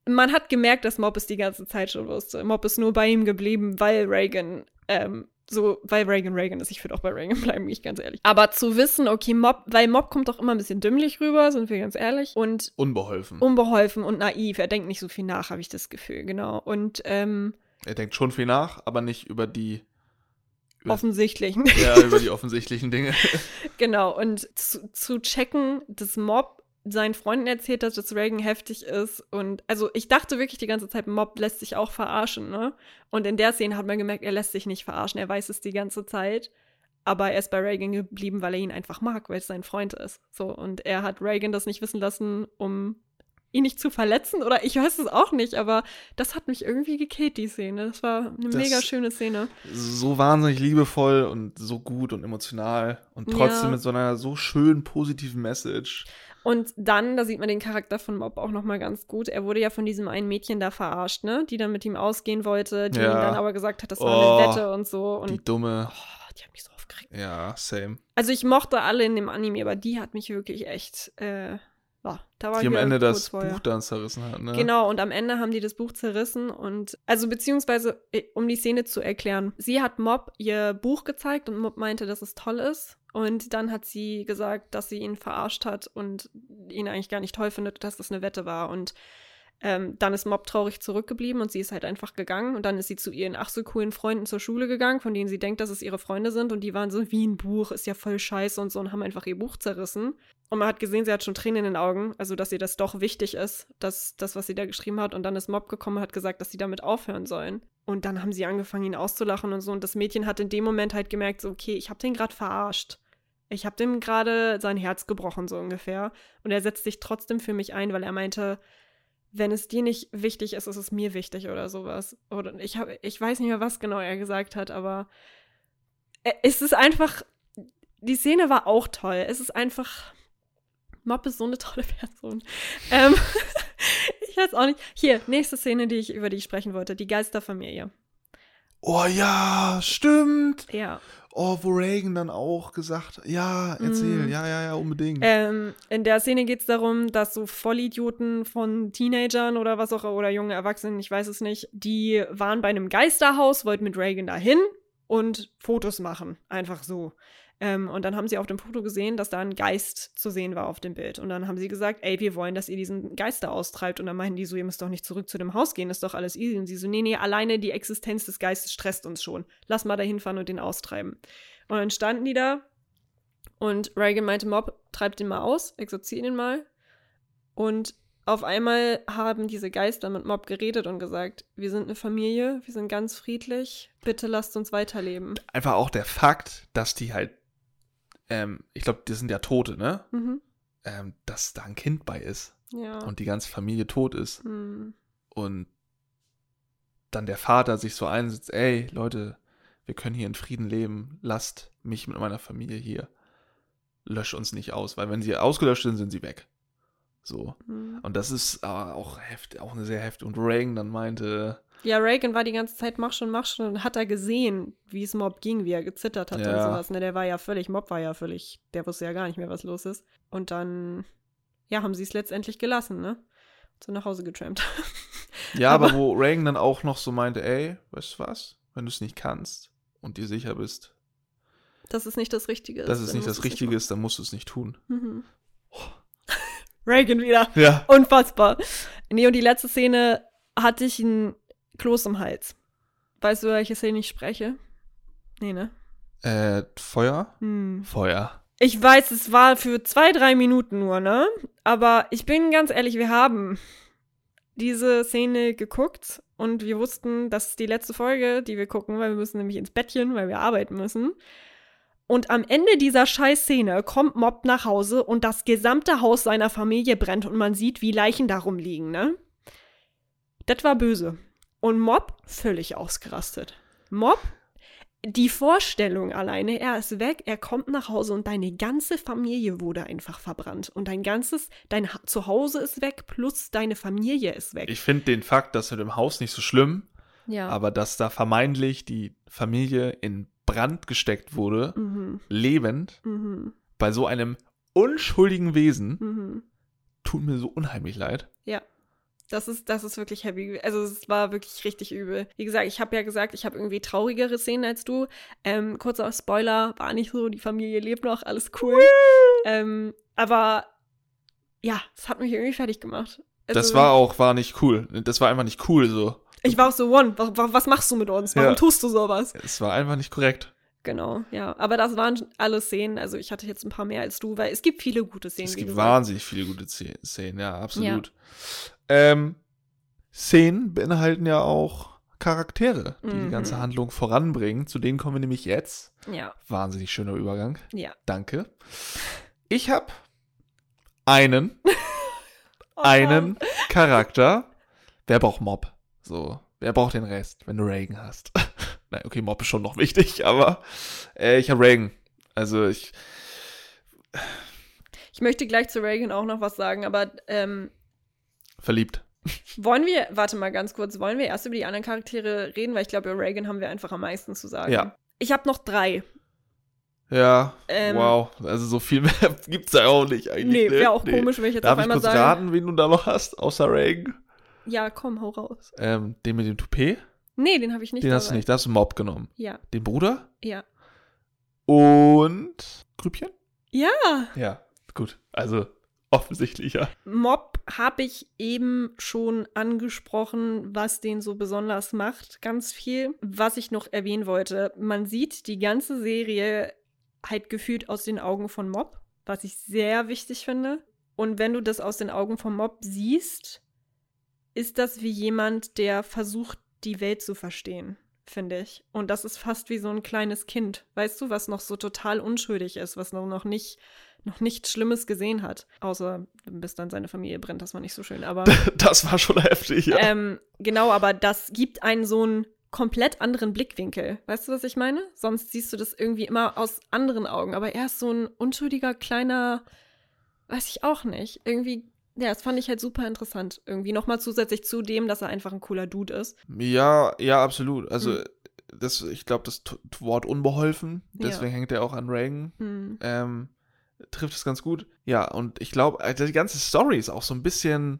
man hat gemerkt, dass Mob es die ganze Zeit schon wusste. Mob ist nur bei ihm geblieben, weil Reagan ähm, so, weil Reagan Reagan ist. Ich würde auch bei Reagan *laughs* bleiben, ich ganz ehrlich. Aber zu wissen, okay, Mob, weil Mob kommt doch immer ein bisschen dümmlich rüber, sind wir ganz ehrlich. Und unbeholfen. Unbeholfen und naiv. Er denkt nicht so viel nach, habe ich das Gefühl, genau. Und ähm, er denkt schon viel nach, aber nicht über die über, offensichtlichen. Ja, über *laughs* die offensichtlichen Dinge. genau. Und zu, zu checken, dass Mob seinen Freunden erzählt hat, dass Reagan heftig ist. Und also ich dachte wirklich die ganze Zeit, Mob lässt sich auch verarschen, ne? Und in der Szene hat man gemerkt, er lässt sich nicht verarschen, er weiß es die ganze Zeit. Aber er ist bei Reagan geblieben, weil er ihn einfach mag, weil es sein Freund ist. So, und er hat Reagan das nicht wissen lassen, um ihn nicht zu verletzen oder ich weiß es auch nicht, aber das hat mich irgendwie gekillt, die Szene. Das war eine das mega schöne Szene. So wahnsinnig liebevoll und so gut und emotional und trotzdem ja. mit so einer so schönen positiven Message. Und dann, da sieht man den Charakter von Mob auch nochmal ganz gut. Er wurde ja von diesem einen Mädchen da verarscht, ne? Die dann mit ihm ausgehen wollte, die ja. ihm dann aber gesagt hat, das war oh, eine Wette und so. Und, die dumme. Oh, die hat mich so aufgeregt. Ja, same. Also ich mochte alle in dem Anime, aber die hat mich wirklich echt. Äh, ja, da war die am Ende das vorher. Buch dann zerrissen hat, ne? Genau, und am Ende haben die das Buch zerrissen und, also beziehungsweise, äh, um die Szene zu erklären, sie hat Mob ihr Buch gezeigt und Mob meinte, dass es toll ist. Und dann hat sie gesagt, dass sie ihn verarscht hat und ihn eigentlich gar nicht toll findet, dass das eine Wette war. Und ähm, dann ist Mob traurig zurückgeblieben und sie ist halt einfach gegangen. Und dann ist sie zu ihren ach so coolen Freunden zur Schule gegangen, von denen sie denkt, dass es ihre Freunde sind. Und die waren so wie ein Buch, ist ja voll scheiße und so und haben einfach ihr Buch zerrissen. Und man hat gesehen, sie hat schon Tränen in den Augen, also dass ihr das doch wichtig ist, dass das, was sie da geschrieben hat. Und dann ist Mob gekommen und hat gesagt, dass sie damit aufhören sollen. Und dann haben sie angefangen, ihn auszulachen und so. Und das Mädchen hat in dem Moment halt gemerkt, so, okay, ich habe den gerade verarscht. Ich habe dem gerade sein Herz gebrochen, so ungefähr. Und er setzt sich trotzdem für mich ein, weil er meinte, wenn es dir nicht wichtig ist, ist es mir wichtig oder sowas. Oder ich habe, ich weiß nicht mehr, was genau er gesagt hat, aber es ist einfach, die Szene war auch toll. Es ist einfach, Mob ist so eine tolle *laughs* Person. ähm, *laughs* ich weiß auch nicht. Hier, nächste Szene, die ich, über die ich sprechen wollte, die Geisterfamilie. Oh ja, stimmt. Ja. Oh, wo Reagan dann auch gesagt, ja, erzähl, mm. ja, ja, ja, unbedingt. Ähm, in der Szene geht es darum, dass so Vollidioten von Teenagern oder was auch, oder junge Erwachsenen, ich weiß es nicht, die waren bei einem Geisterhaus, wollten mit Reagan dahin und Fotos machen. Einfach so. Ähm, und dann haben sie auf dem Foto gesehen, dass da ein Geist zu sehen war auf dem Bild. Und dann haben sie gesagt, ey, wir wollen, dass ihr diesen Geister austreibt. Und dann meinen die so, ihr müsst doch nicht zurück zu dem Haus gehen, ist doch alles easy. Und sie so, nee, nee, alleine die Existenz des Geistes stresst uns schon. Lass mal da hinfahren und den austreiben. Und dann standen die da und Reagan meinte, Mob, treibt den mal aus, exorziert ihn mal. Und auf einmal haben diese Geister mit Mob geredet und gesagt, wir sind eine Familie, wir sind ganz friedlich, bitte lasst uns weiterleben. Einfach auch der Fakt, dass die halt ähm, ich glaube, die sind ja Tote, ne? Mhm. Ähm, dass da ein Kind bei ist. Ja. Und die ganze Familie tot ist. Mhm. Und dann der Vater sich so einsetzt, ey, Leute, wir können hier in Frieden leben, lasst mich mit meiner Familie hier. Lösch uns nicht aus, weil wenn sie ausgelöscht sind, sind sie weg. So. Mhm. Und das ist auch, heft, auch eine sehr heftige. Und Reagan dann meinte, ja, Reagan war die ganze Zeit, mach schon, mach schon, und hat er gesehen, wie es Mob ging, wie er gezittert hat ja. und sowas. Ne? Der war ja völlig, Mob war ja völlig, der wusste ja gar nicht mehr, was los ist. Und dann, ja, haben sie es letztendlich gelassen, ne? So nach Hause getrampt. *laughs* Ja, aber, Aber- wo Reagan dann auch noch so meinte, ey, weißt du was? Wenn du es nicht kannst und dir sicher bist, Dass es nicht das Richtige ist. dass es nicht das Richtige ist, dann musst du es nicht tun. Mhm. Reagan wieder. Ja. Unfassbar. Nee, und die letzte Szene hatte ich ein Kloß im Hals. Weißt du, welche Szene ich spreche? Nee, ne? Äh, Feuer? Hm. Feuer. Ich weiß, es war für zwei, drei Minuten nur, ne? Aber ich bin ganz ehrlich, wir haben diese Szene geguckt und wir wussten, das ist die letzte Folge, die wir gucken, weil wir müssen nämlich ins Bettchen, weil wir arbeiten müssen. Und am Ende dieser Scheißszene kommt Mob nach Hause und das gesamte Haus seiner Familie brennt und man sieht, wie Leichen darum liegen, ne? Das war böse. Und Mob völlig ausgerastet. Mob die Vorstellung alleine, er ist weg, er kommt nach Hause und deine ganze Familie wurde einfach verbrannt. Und dein ganzes, dein ha Zuhause ist weg, plus deine Familie ist weg. Ich finde den Fakt, dass mit dem Haus nicht so schlimm, ja. aber dass da vermeintlich die Familie in Brand gesteckt wurde, mhm. lebend, Mhm. bei so einem unschuldigen Wesen, Mhm. tut mir so unheimlich leid. Ja. Das ist, das ist wirklich heavy. Also es war wirklich richtig übel. Wie gesagt, ich habe ja gesagt, ich habe irgendwie traurigere Szenen als du. Ähm, kurzer Spoiler, war nicht so, die Familie lebt noch, alles cool. ähm, aber ja, es hat mich irgendwie fertig gemacht. Also, das war auch, war nicht cool. Das war einfach nicht cool so. Ich war auch so, One, was, was machst du mit uns? Warum Ja. tust du sowas? Es war einfach nicht korrekt. Genau, ja. Aber das waren alle Szenen. Also ich hatte jetzt ein paar mehr als du, weil es gibt viele gute Szenen. Es gibt wahnsinnig viele gute Sze- Szenen, ja, absolut. Ähm, Szenen beinhalten ja auch Charaktere, die die Mhm. ganze Handlung voranbringen. Zu denen kommen wir nämlich jetzt. Ja, Wahnsinnig schöner Übergang. ja. Danke. Ich habe einen, *laughs* Oh, einen Charakter. Wer braucht Mob? So, wer braucht den Rest, wenn du Reagan hast? *laughs* Nein, okay, Mob ist schon noch wichtig, *laughs* aber äh, ich habe Reagan. Also ich, Ich möchte gleich zu Reagan auch noch was sagen, aber ähm, verliebt. wollen wir, warte mal ganz kurz, wollen wir erst über die anderen Charaktere reden, weil ich glaube, über Reagan haben wir einfach am meisten zu sagen. Ja. Ich habe noch drei. Ja, Ähm, wow. Also so viel *laughs* mehr gibt's da auch nicht eigentlich. Nee, ne? wäre auch komisch, wenn ich jetzt Darf auf ich einmal kurz sage. raten, wen du da noch hast, außer Reagan? Ja, komm, hau raus. Ähm, den mit dem Toupet? Nee, den habe ich nicht den dabei. hast du nicht, da hast du Mob genommen. Ja, Den Bruder? ja. Und Grübchen? Ja, Ja, gut. Also offensichtlich, ja. Mob habe ich eben schon angesprochen, was den so besonders macht, ganz viel. Was ich noch erwähnen wollte, man sieht die ganze Serie halt gefühlt aus den Augen von Mob, was ich sehr wichtig finde. Und wenn du das aus den Augen von Mob siehst, ist das wie jemand, der versucht, die Welt zu verstehen, finde ich. Und das ist fast wie so ein kleines Kind, weißt du, was noch so total unschuldig ist, was noch nicht noch nichts Schlimmes gesehen hat. Außer bis dann seine Familie brennt, das war nicht so schön. Aber *laughs* Das war schon heftig, ja. ähm, genau, aber das gibt einen so einen komplett anderen Blickwinkel. Weißt du, was ich meine? Sonst siehst du das irgendwie immer aus anderen Augen. Aber er ist so ein unschuldiger, kleiner, weiß ich auch nicht. Irgendwie, ja, das fand ich halt super interessant. Irgendwie nochmal zusätzlich zu dem, dass er einfach ein cooler Dude ist. Ja, ja, absolut. Also, Hm. das, ich glaube, das T Wort unbeholfen, Ja. deswegen hängt er auch an Reagan. Hm. Ähm, trifft es ganz gut. Ja, und ich glaube, also die ganze Story ist auch so ein bisschen,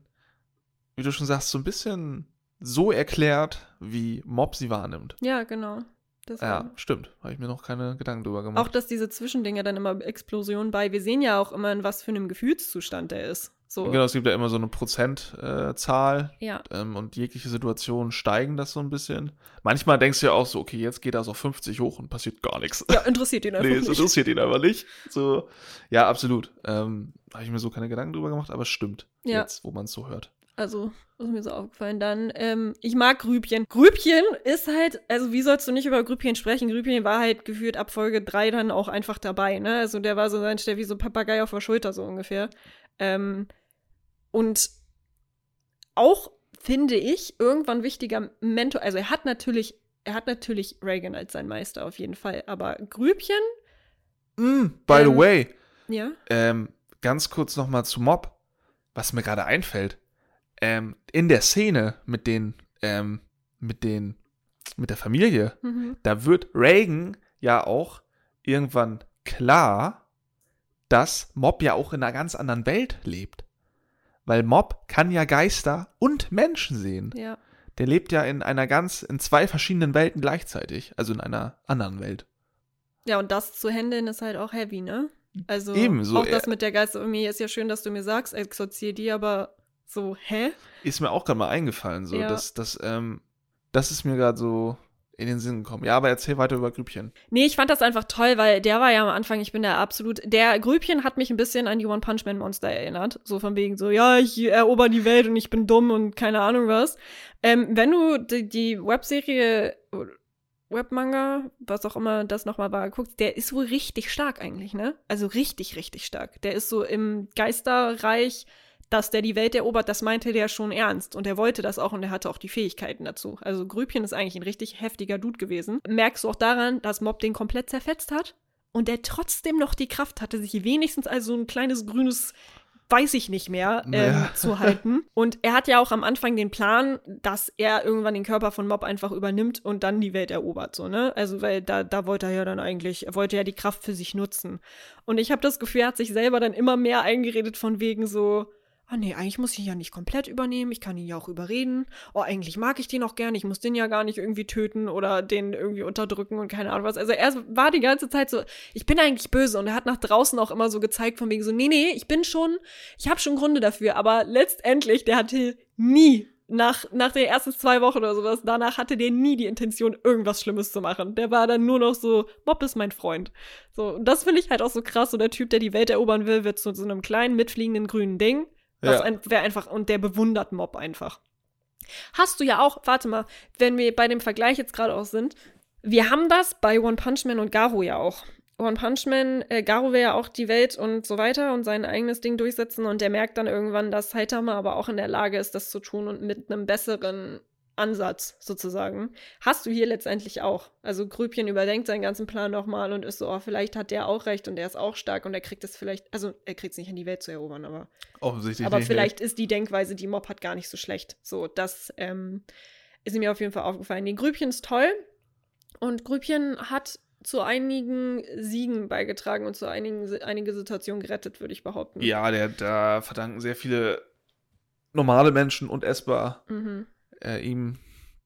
wie du schon sagst, so ein bisschen so erklärt, wie Mob sie wahrnimmt. Ja, genau. Das Ja, war- stimmt. Habe ich mir noch keine Gedanken drüber Auch, gemacht. dass diese Zwischendinge dann immer Explosionen bei. Wir sehen ja auch immer, in was für einem Gefühlszustand er ist. So. Genau, es gibt ja immer so eine Prozentzahl äh, Ja. ähm, und jegliche Situation steigen das so ein bisschen. Manchmal denkst du ja auch so, okay, jetzt geht das auf 50 hoch und passiert gar nichts. Ja, interessiert ihn *laughs* einfach Nee, nicht. interessiert ihn einfach nicht. So, ja, absolut. Ähm, Habe ich mir so keine Gedanken drüber gemacht, aber es stimmt. Ja. Jetzt, wo man es so hört. Also, ist mir so aufgefallen. Dann, ähm, ich mag Grübchen. Grübchen ist halt, also wie sollst du nicht über Grübchen sprechen? Grübchen war halt gefühlt ab Folge 3 dann auch einfach dabei, ne? Also der war so ein der wie so ein Papagei auf der Schulter, so ungefähr. Ähm, und auch, finde ich, irgendwann wichtiger Mentor, also er hat natürlich, er hat natürlich Reagan als sein Meister auf jeden Fall, aber Grübchen, Mm, by the Ähm, way, ja, ähm, ganz kurz nochmal zu Mob, was mir gerade einfällt. Ähm, in der Szene mit den, ähm, mit den, mit der Familie, mhm. da wird Reagan ja auch irgendwann klar, dass Mob ja auch in einer ganz anderen Welt lebt. Weil Mob kann ja Geister und Menschen sehen. Ja. Der lebt ja in einer ganz, in zwei verschiedenen Welten gleichzeitig. Also in einer anderen Welt. Ja, und das zu handeln ist halt auch heavy, ne? Also Ebenso, auch das äh, mit der Geisterarmee ist ja schön, dass du mir sagst, exorzier die, aber so, hä? Ist mir auch gerade mal eingefallen, so, Ja. dass, dass, ähm, das ist mir gerade so in den Sinn gekommen. Ja, aber erzähl weiter über Grübchen. Nee, ich fand das einfach toll, weil der war ja am Anfang, ich bin da absolut. Der Grübchen hat mich ein bisschen an die One Punch Man Monster erinnert. So von wegen so, ja, ich erober die Welt und ich bin dumm und keine Ahnung was. Ähm, wenn du die, die Webserie, Webmanga, was auch immer das nochmal war, guckst, der ist wohl richtig stark eigentlich, ne? Also richtig, richtig stark. Der ist so im Geisterreich, dass der die Welt erobert, das meinte der schon ernst. Und er wollte das auch und er hatte auch die Fähigkeiten dazu. Also Grübchen ist eigentlich ein richtig heftiger Dude gewesen. Merkst du auch daran, dass Mob den komplett zerfetzt hat und der trotzdem noch die Kraft hatte, sich wenigstens als so ein kleines grünes weiß ich nicht mehr, ähm, Ja. *laughs* zu halten. Und er hat ja auch am Anfang den Plan, dass er irgendwann den Körper von Mob einfach übernimmt und dann die Welt erobert, so, ne? Also, weil da, da wollte er ja dann eigentlich, er wollte ja die Kraft für sich nutzen. Und ich habe das Gefühl, er hat sich selber dann immer mehr eingeredet von wegen so, ah nee, eigentlich muss ich ihn ja nicht komplett übernehmen, ich kann ihn ja auch überreden. Oh, eigentlich mag ich den auch gern, ich muss den ja gar nicht irgendwie töten oder den irgendwie unterdrücken und keine Ahnung was. Also er war die ganze Zeit so, ich bin eigentlich böse und er hat nach draußen auch immer so gezeigt von wegen so, nee, nee, ich bin schon, ich habe schon Gründe dafür, aber letztendlich, der hatte nie nach, nach den ersten zwei Wochen oder sowas, danach hatte der nie die Intention, irgendwas Schlimmes zu machen. Der war dann nur noch so, Mob ist mein Freund. So, und das finde ich halt auch so krass. So der Typ, der die Welt erobern will, wird zu so einem kleinen, mitfliegenden grünen Ding. Das Ja. ein, wäre einfach, und der bewundert Mob einfach. Hast du ja auch, warte mal, wenn wir bei dem Vergleich jetzt gerade auch sind, wir haben das bei One Punch Man und Garo ja auch. One Punch Man, äh, Garo will ja auch die Welt und so weiter und sein eigenes Ding durchsetzen und der merkt dann irgendwann, dass Saitama aber auch in der Lage ist, das zu tun und mit einem besseren Ansatz sozusagen. Hast du hier letztendlich auch. Also Grübchen überdenkt seinen ganzen Plan nochmal und ist so, oh, vielleicht hat der auch recht und der ist auch stark und er kriegt es vielleicht, also er kriegt es nicht in die Welt zu erobern, aber Offensichtlich aber nicht. vielleicht ist die Denkweise, die Mob hat, gar nicht so schlecht. So, das ähm, ist mir auf jeden Fall aufgefallen. Die Grübchen ist toll und Grübchen hat zu einigen Siegen beigetragen und zu einigen einige Situationen gerettet, würde ich behaupten. Nee. Ja, der, da verdanken sehr viele normale Menschen und essbar Mhm. Äh, ihm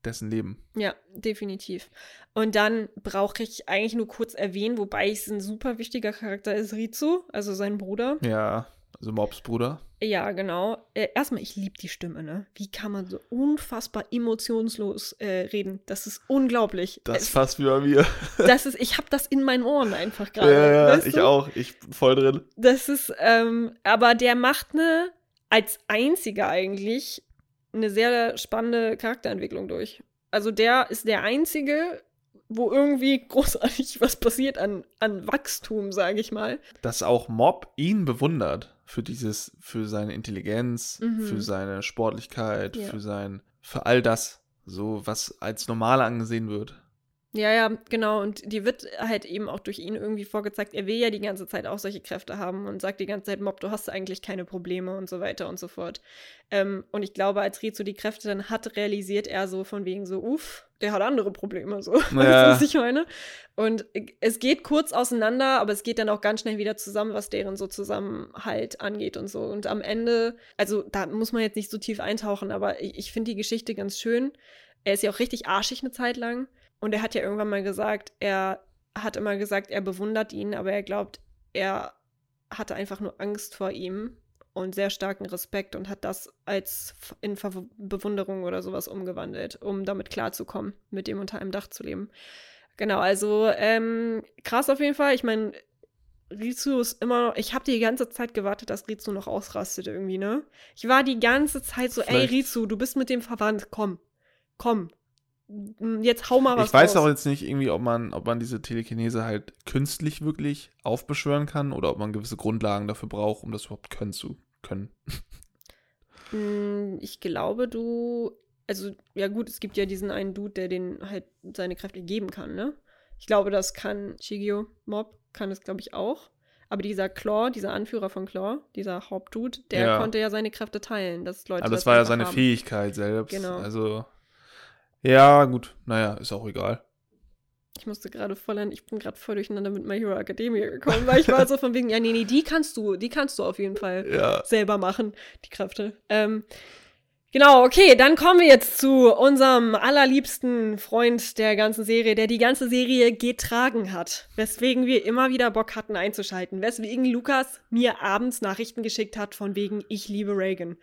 dessen Leben. Ja, definitiv. Und dann brauche ich eigentlich nur kurz erwähnen, wobei es ein super wichtiger Charakter ist, Rizu, also sein Bruder. Ja, also Mobs Bruder. Ja, genau. Äh, erstmal, ich liebe die Stimme, ne? Wie kann man so unfassbar emotionslos äh, reden? Das ist unglaublich. Das ist Es- fast wie bei mir. *laughs* das ist, ich habe das in meinen Ohren einfach gerade. ja, ja, weißt ich du? auch. Ich bin voll drin. Das ist, ähm, aber der macht eine, als einziger eigentlich, eine sehr spannende Charakterentwicklung durch. Also der ist der einzige, wo irgendwie *laughs* großartig was passiert an, an Wachstum, sage ich mal. Dass auch Mob ihn bewundert für dieses, für seine Intelligenz, Mhm. für seine Sportlichkeit, Ja. für sein, für all das, so was als normal angesehen wird. Ja, ja, genau. Und die wird halt eben auch durch ihn irgendwie vorgezeigt. Er will ja die ganze Zeit auch solche Kräfte haben und sagt die ganze Zeit, Mob, du hast eigentlich keine Probleme und so weiter und so fort. Ähm, und ich glaube, als Rizu die Kräfte dann hat, realisiert er so von wegen so, uff, der hat andere Probleme, so. *laughs* Weißt du, Ja. was ich meine? Und es geht kurz auseinander, aber es geht dann auch ganz schnell wieder zusammen, was deren so Zusammenhalt angeht und so. Und am Ende, also da muss man jetzt nicht so tief eintauchen, aber ich, ich finde die Geschichte ganz schön. Er ist ja auch richtig arschig eine Zeit lang. Und er hat ja irgendwann mal gesagt, er hat immer gesagt, er bewundert ihn, aber er glaubt, er hatte einfach nur Angst vor ihm und sehr starken Respekt und hat das als in Ver Bewunderung oder sowas umgewandelt, um damit klarzukommen, mit dem unter einem Dach zu leben. Genau, also ähm, krass auf jeden Fall. Ich meine, Rizu ist immer noch, ich habe die ganze Zeit gewartet, dass Rizu noch ausrastet irgendwie, ne? Ich war die ganze Zeit so, ey Vielleicht- Rizu, du bist mit dem verwandt, komm, komm. Jetzt hau mal was ich weiß raus. auch jetzt nicht irgendwie, ob man, ob man diese Telekinese halt künstlich wirklich aufbeschwören kann oder ob man gewisse Grundlagen dafür braucht, um das überhaupt können zu können. Ich glaube, du. Also, ja, gut, es gibt ja diesen einen Dude, der den halt seine Kräfte geben kann, ne? Ich glaube, das kann Shigio Mob, kann es, glaube ich, auch. Aber dieser Claw, dieser Anführer von Claw, dieser Hauptdude, der Ja. konnte ja seine Kräfte teilen, dass Leute. Aber das war ja seine haben. Fähigkeit selbst. Genau. Also, ja, gut, naja, ist auch egal. Ich musste gerade voll an, ich bin gerade voll durcheinander mit My Hero Academia gekommen, weil ich war so von wegen, ja, nee, nee, die kannst du, die kannst du auf jeden Fall Ja. selber machen, die Kräfte. Ähm, genau, okay, dann kommen wir jetzt zu unserem allerliebsten Freund der ganzen Serie, der die ganze Serie getragen hat. Weswegen wir immer wieder Bock hatten einzuschalten. Weswegen Lukas mir abends Nachrichten geschickt hat von wegen, ich liebe Reagan.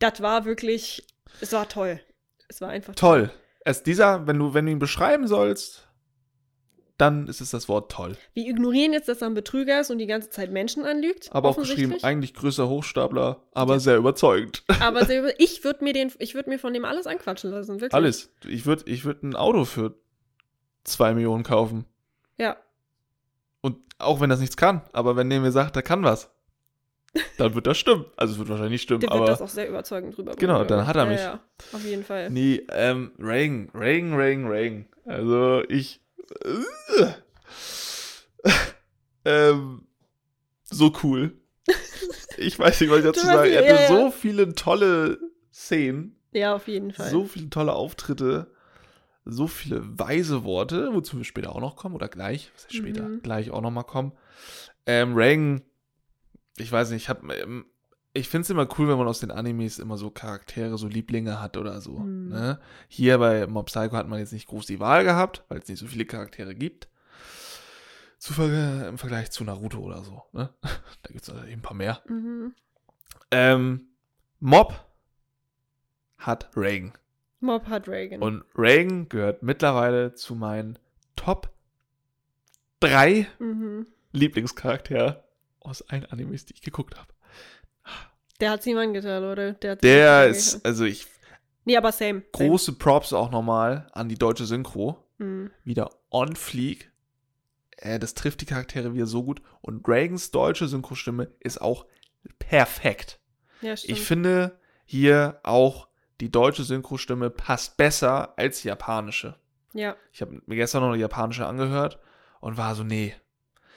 Das war wirklich, es war toll. Es war einfach Toll. Es dieser, wenn du, wenn du ihn beschreiben sollst, dann ist es das Wort toll. Wir ignorieren jetzt, dass er ein Betrüger ist und die ganze Zeit Menschen anlügt. Aber auch geschrieben, eigentlich größer Hochstapler, aber Ja. sehr überzeugend. *laughs* Aber sehr, ich würde mir den, ich würde mir von dem alles anquatschen lassen, wirklich. Alles. Ich würde ich würd ein Auto für zwei Millionen kaufen. Ja. Und auch wenn das nichts kann, aber wenn der mir sagt, der kann was, dann wird das stimmen. Also es wird wahrscheinlich stimmen, Der wird aber das auch sehr überzeugend drüber Genau, dann hat er ja, mich. Ja, auf jeden Fall. nee, ähm, Reagan, Reagan, Reagan, Reagan. Also ich äh, *laughs* ähm, so cool. Ich weiß nicht, was ich dazu sagen. Er nicht, hatte ja, ja. so viele tolle Szenen, Ja, auf jeden Fall. so viele tolle Auftritte, so viele weise Worte, wozu wir später auch noch kommen, oder gleich, was heißt später, Mhm. gleich auch noch mal kommen. Ähm, Reagan, ich weiß nicht, ich habe ähm, ich finde es immer cool, wenn man aus den Animes immer so Charaktere, so Lieblinge hat oder so. Mhm. Ne? Hier bei Mob Psycho hat man jetzt nicht groß die Wahl gehabt, weil es nicht so viele Charaktere gibt. Zu Im Vergleich zu Naruto oder so. Ne? *laughs* Da gibt es eben ein paar mehr. Mhm. Ähm, Mob hat Reagan. Mob hat Reagan. Und Reagan gehört mittlerweile zu meinen Top 3 mhm. Lieblingscharakter aus allen Animes, die ich geguckt habe. Der hat ihm angetan, oder? Der, hat Der ist, also ich, Nee, aber same. same. große Props auch nochmal an die deutsche Synchro. Mhm. Wieder on fleek. Äh, das trifft die Charaktere wieder so gut. Und Reagans deutsche Synchrostimme ist auch perfekt. Ja, stimmt. Ich finde hier auch die deutsche Synchrostimme passt besser als die japanische. ja. Ich habe mir gestern noch eine japanische angehört und war so, nee.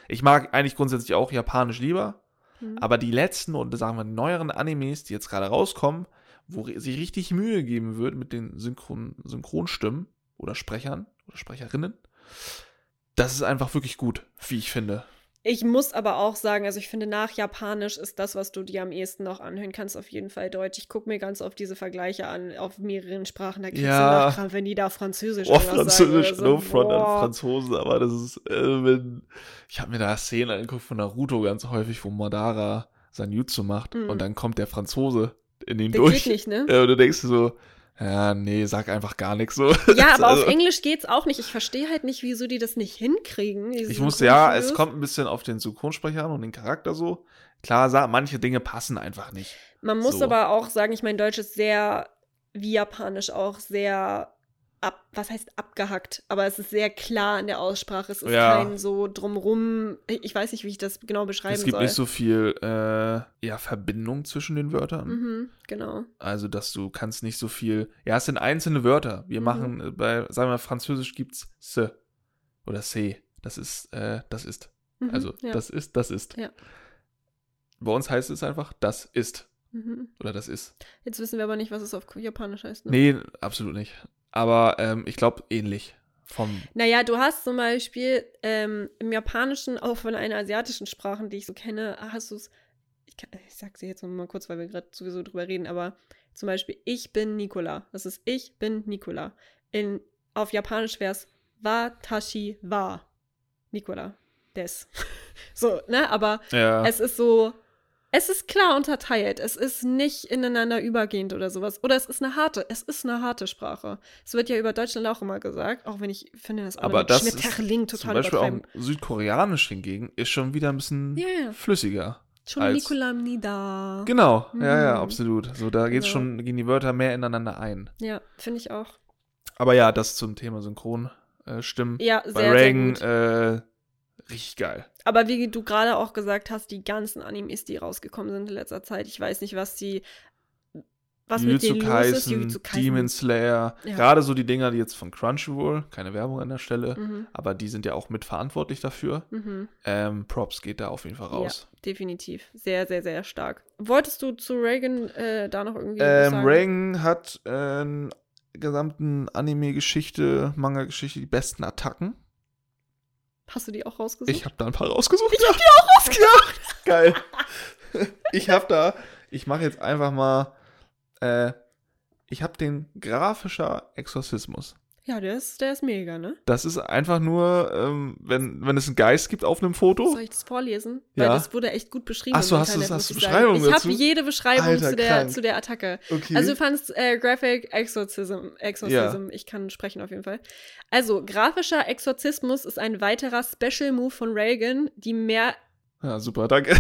Ich mag eigentlich grundsätzlich auch japanisch lieber, Mhm. aber die letzten und sagen wir neueren Animes, die jetzt gerade rauskommen, wo sich richtig Mühe geben wird mit den Synchron Synchronstimmen oder Sprechern oder Sprecherinnen, das ist einfach wirklich gut, wie ich finde. Ich muss aber auch sagen, also ich finde, nach Japanisch ist das, was du dir am ehesten noch anhören kannst, auf jeden Fall Deutsch. Ich gucke mir ganz oft diese Vergleiche an, auf mehreren Sprachen. Da kriegst Ja. du Nachkrampf, wenn die da Französisch Oh, Französisch, so. no front an Boah. Franzosen, aber das ist, äh, wenn, ich habe mir da Szenen angeguckt von Naruto ganz häufig, wo Madara sein Jutsu macht Mhm. und dann kommt der Franzose in ihm Der *laughs* durch. geht nicht, ne? Äh, und du denkst dir so, ja, nee, sag einfach gar nichts so. *laughs* Ja, aber Also, auf Englisch geht's auch nicht. Ich verstehe halt nicht, wieso die das nicht hinkriegen. Ich musste, ja, es kommt ein bisschen auf den Synchronsprecher an und den Charakter so. Klar, manche Dinge passen einfach nicht. Man muss so. aber auch sagen, ich meine, Deutsch ist sehr, wie Japanisch auch, sehr ab, was heißt abgehackt, aber es ist sehr klar in der Aussprache. Es ist Ja. kein so drumrum. Ich weiß nicht, wie ich das genau beschreiben es gibt soll. nicht so viel äh, ja, Verbindung zwischen den Wörtern. Mhm, genau. Also, dass du kannst nicht so viel. Ja, es sind einzelne Wörter. Wir Mhm. machen äh, bei, sagen wir mal, Französisch gibt's se oder se. Das ist, äh, das ist. Mhm, Also, ja. das ist, das ist. Ja. Bei uns heißt es einfach, das ist. Mhm. Oder das ist. Jetzt wissen wir aber nicht, was es auf Japanisch heißt. Ne? Nee, absolut nicht. Aber ähm, ich glaube, ähnlich. Vom. Naja, du hast zum Beispiel ähm, im Japanischen, auch von einer asiatischen Sprachen, die ich so kenne, hast du es. Ich, kann- ich sag sie jetzt mal kurz, weil wir gerade sowieso drüber reden, aber zum Beispiel, ich bin Nikola. Das ist ich bin Nikola. In, auf Japanisch wäre es Watashi wa Nikola. Des. *laughs* so, ne? Aber Ja. es ist so. Es ist klar unterteilt. Es ist nicht ineinander übergehend oder sowas. Oder es ist eine harte, es ist eine harte Sprache. Es wird ja über Deutschland auch immer gesagt, auch wenn ich finde, das aber das ist Schmetterling zum total Beispiel auch südkoreanisch hingegen ist schon wieder ein bisschen ja. flüssiger. Schon als- Nikola Nida. Genau, ja, ja, Mhm. absolut. So, da geht's Genau. schon, gehen die Wörter mehr ineinander ein. Ja, finde ich auch. Aber ja, das zum Thema Synchronstimmen. Äh, Stimmen. Ja, Bei sehr, Reagan, sehr gut. äh, richtig geil. Aber wie du gerade auch gesagt hast, die ganzen Animes, die rausgekommen sind in letzter Zeit, ich weiß nicht, was die. Was mit Jujutsu denen los ist. Kaisen, Kaisen. Demon Slayer, Ja. gerade so die Dinger, die jetzt von Crunchyroll, keine Werbung an der Stelle, Mhm, aber die sind ja auch mitverantwortlich dafür. mhm. Ähm, Props geht da auf jeden Fall raus. Ja, definitiv. Sehr, sehr, sehr stark. Wolltest du zu Reagan äh, da noch irgendwie was Ähm, sagen? Reagan hat äh, in der gesamten Anime-Geschichte, Manga-Geschichte die besten Attacken. Hast du die auch rausgesucht? Ich habe da ein paar rausgesucht. Ich hab die auch rausgesucht. Geil. *laughs* Ich habe da, ich mache jetzt einfach mal, äh, ich habe den grafischer Exorzismus. Ja, der ist, der ist mega, ne? Das ist einfach nur, ähm, wenn, wenn es einen Geist gibt auf einem Foto. Soll ich das vorlesen? Weil Ja. das wurde echt gut beschrieben. Ach so, im hast du- hast ich sagen. Ich habe jede Beschreibung Alter, zu, der, krank. zu der Attacke. Okay. Also du fandst äh, Graphic Exorcism, Exorcism, ich kann sprechen auf jeden Fall. Also, grafischer Exorzismus ist ein weiterer Special Move von Reagan, die mehr, ja, super, danke.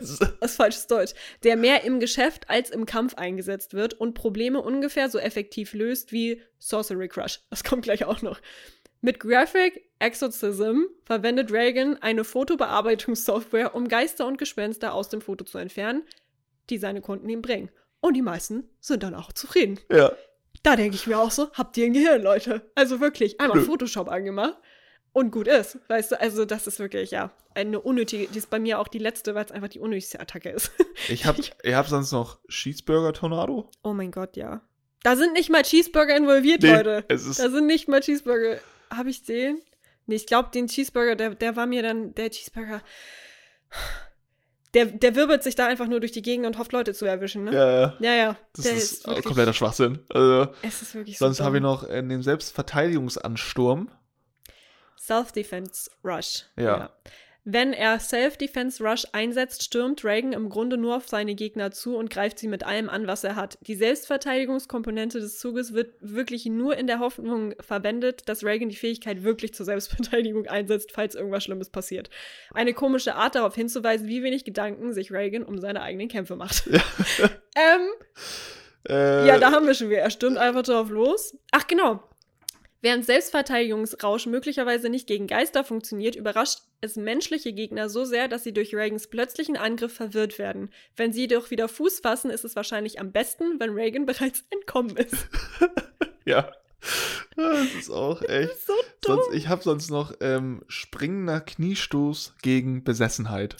das ist falsches Deutsch, der mehr im Geschäft als im Kampf eingesetzt wird und Probleme ungefähr so effektiv löst wie Sorcery Crush. Das kommt gleich auch noch. Mit Graphic Exorcism verwendet Reagan eine Fotobearbeitungssoftware, um Geister und Gespenster aus dem Foto zu entfernen, die seine Kunden ihm bringen. Und die meisten sind dann auch zufrieden. ja. Da denke ich mir auch so, habt ihr ein Gehirn, Leute? Also wirklich, einmal. Photoshop angemacht und gut ist. Weißt du, also das ist wirklich, ja, eine unnötige, die ist bei mir auch die letzte, weil es einfach die unnötigste Attacke ist. Ich *laughs* habe ich hab sonst noch Cheeseburger Tornado. oh mein Gott, ja. Da sind nicht mal Cheeseburger involviert, Nee, Leute. es ist Da sind nicht mal Cheeseburger. Habe ich den? Nee, ich glaube, den Cheeseburger, der, der war mir dann, der Cheeseburger, der, der wirbelt sich da einfach nur durch die Gegend und hofft, Leute zu erwischen, ne? ja, ja. Ja, ja. Das der ist, wirklich- kompletter Schwachsinn. Also, Es ist wirklich so. sonst habe ich noch äh, den Selbstverteidigungsansturm. Self-Defense Rush. Ja. Wenn er Self-Defense Rush einsetzt, stürmt Reagan im Grunde nur auf seine Gegner zu und greift sie mit allem an, was er hat. Die Selbstverteidigungskomponente des Zuges wird wirklich nur in der Hoffnung verwendet, dass Reagan die Fähigkeit wirklich zur Selbstverteidigung einsetzt, falls irgendwas Schlimmes passiert. Eine komische Art darauf hinzuweisen, wie wenig Gedanken sich Reagan um seine eigenen Kämpfe macht. *laughs* ähm, Äh, ja, da haben wir schon wieder. Er stürmt einfach drauf los. Ach, genau. Während Selbstverteidigungsrausch möglicherweise nicht gegen Geister funktioniert, überrascht es menschliche Gegner so sehr, dass sie durch Reagans plötzlichen Angriff verwirrt werden. Wenn sie jedoch wieder Fuß fassen, ist es wahrscheinlich am besten, wenn Reagan bereits entkommen ist. *laughs* Ja. Das ist auch echt. So dumm. Sonst, ich habe sonst noch ähm, springender Kniestoß gegen Besessenheit.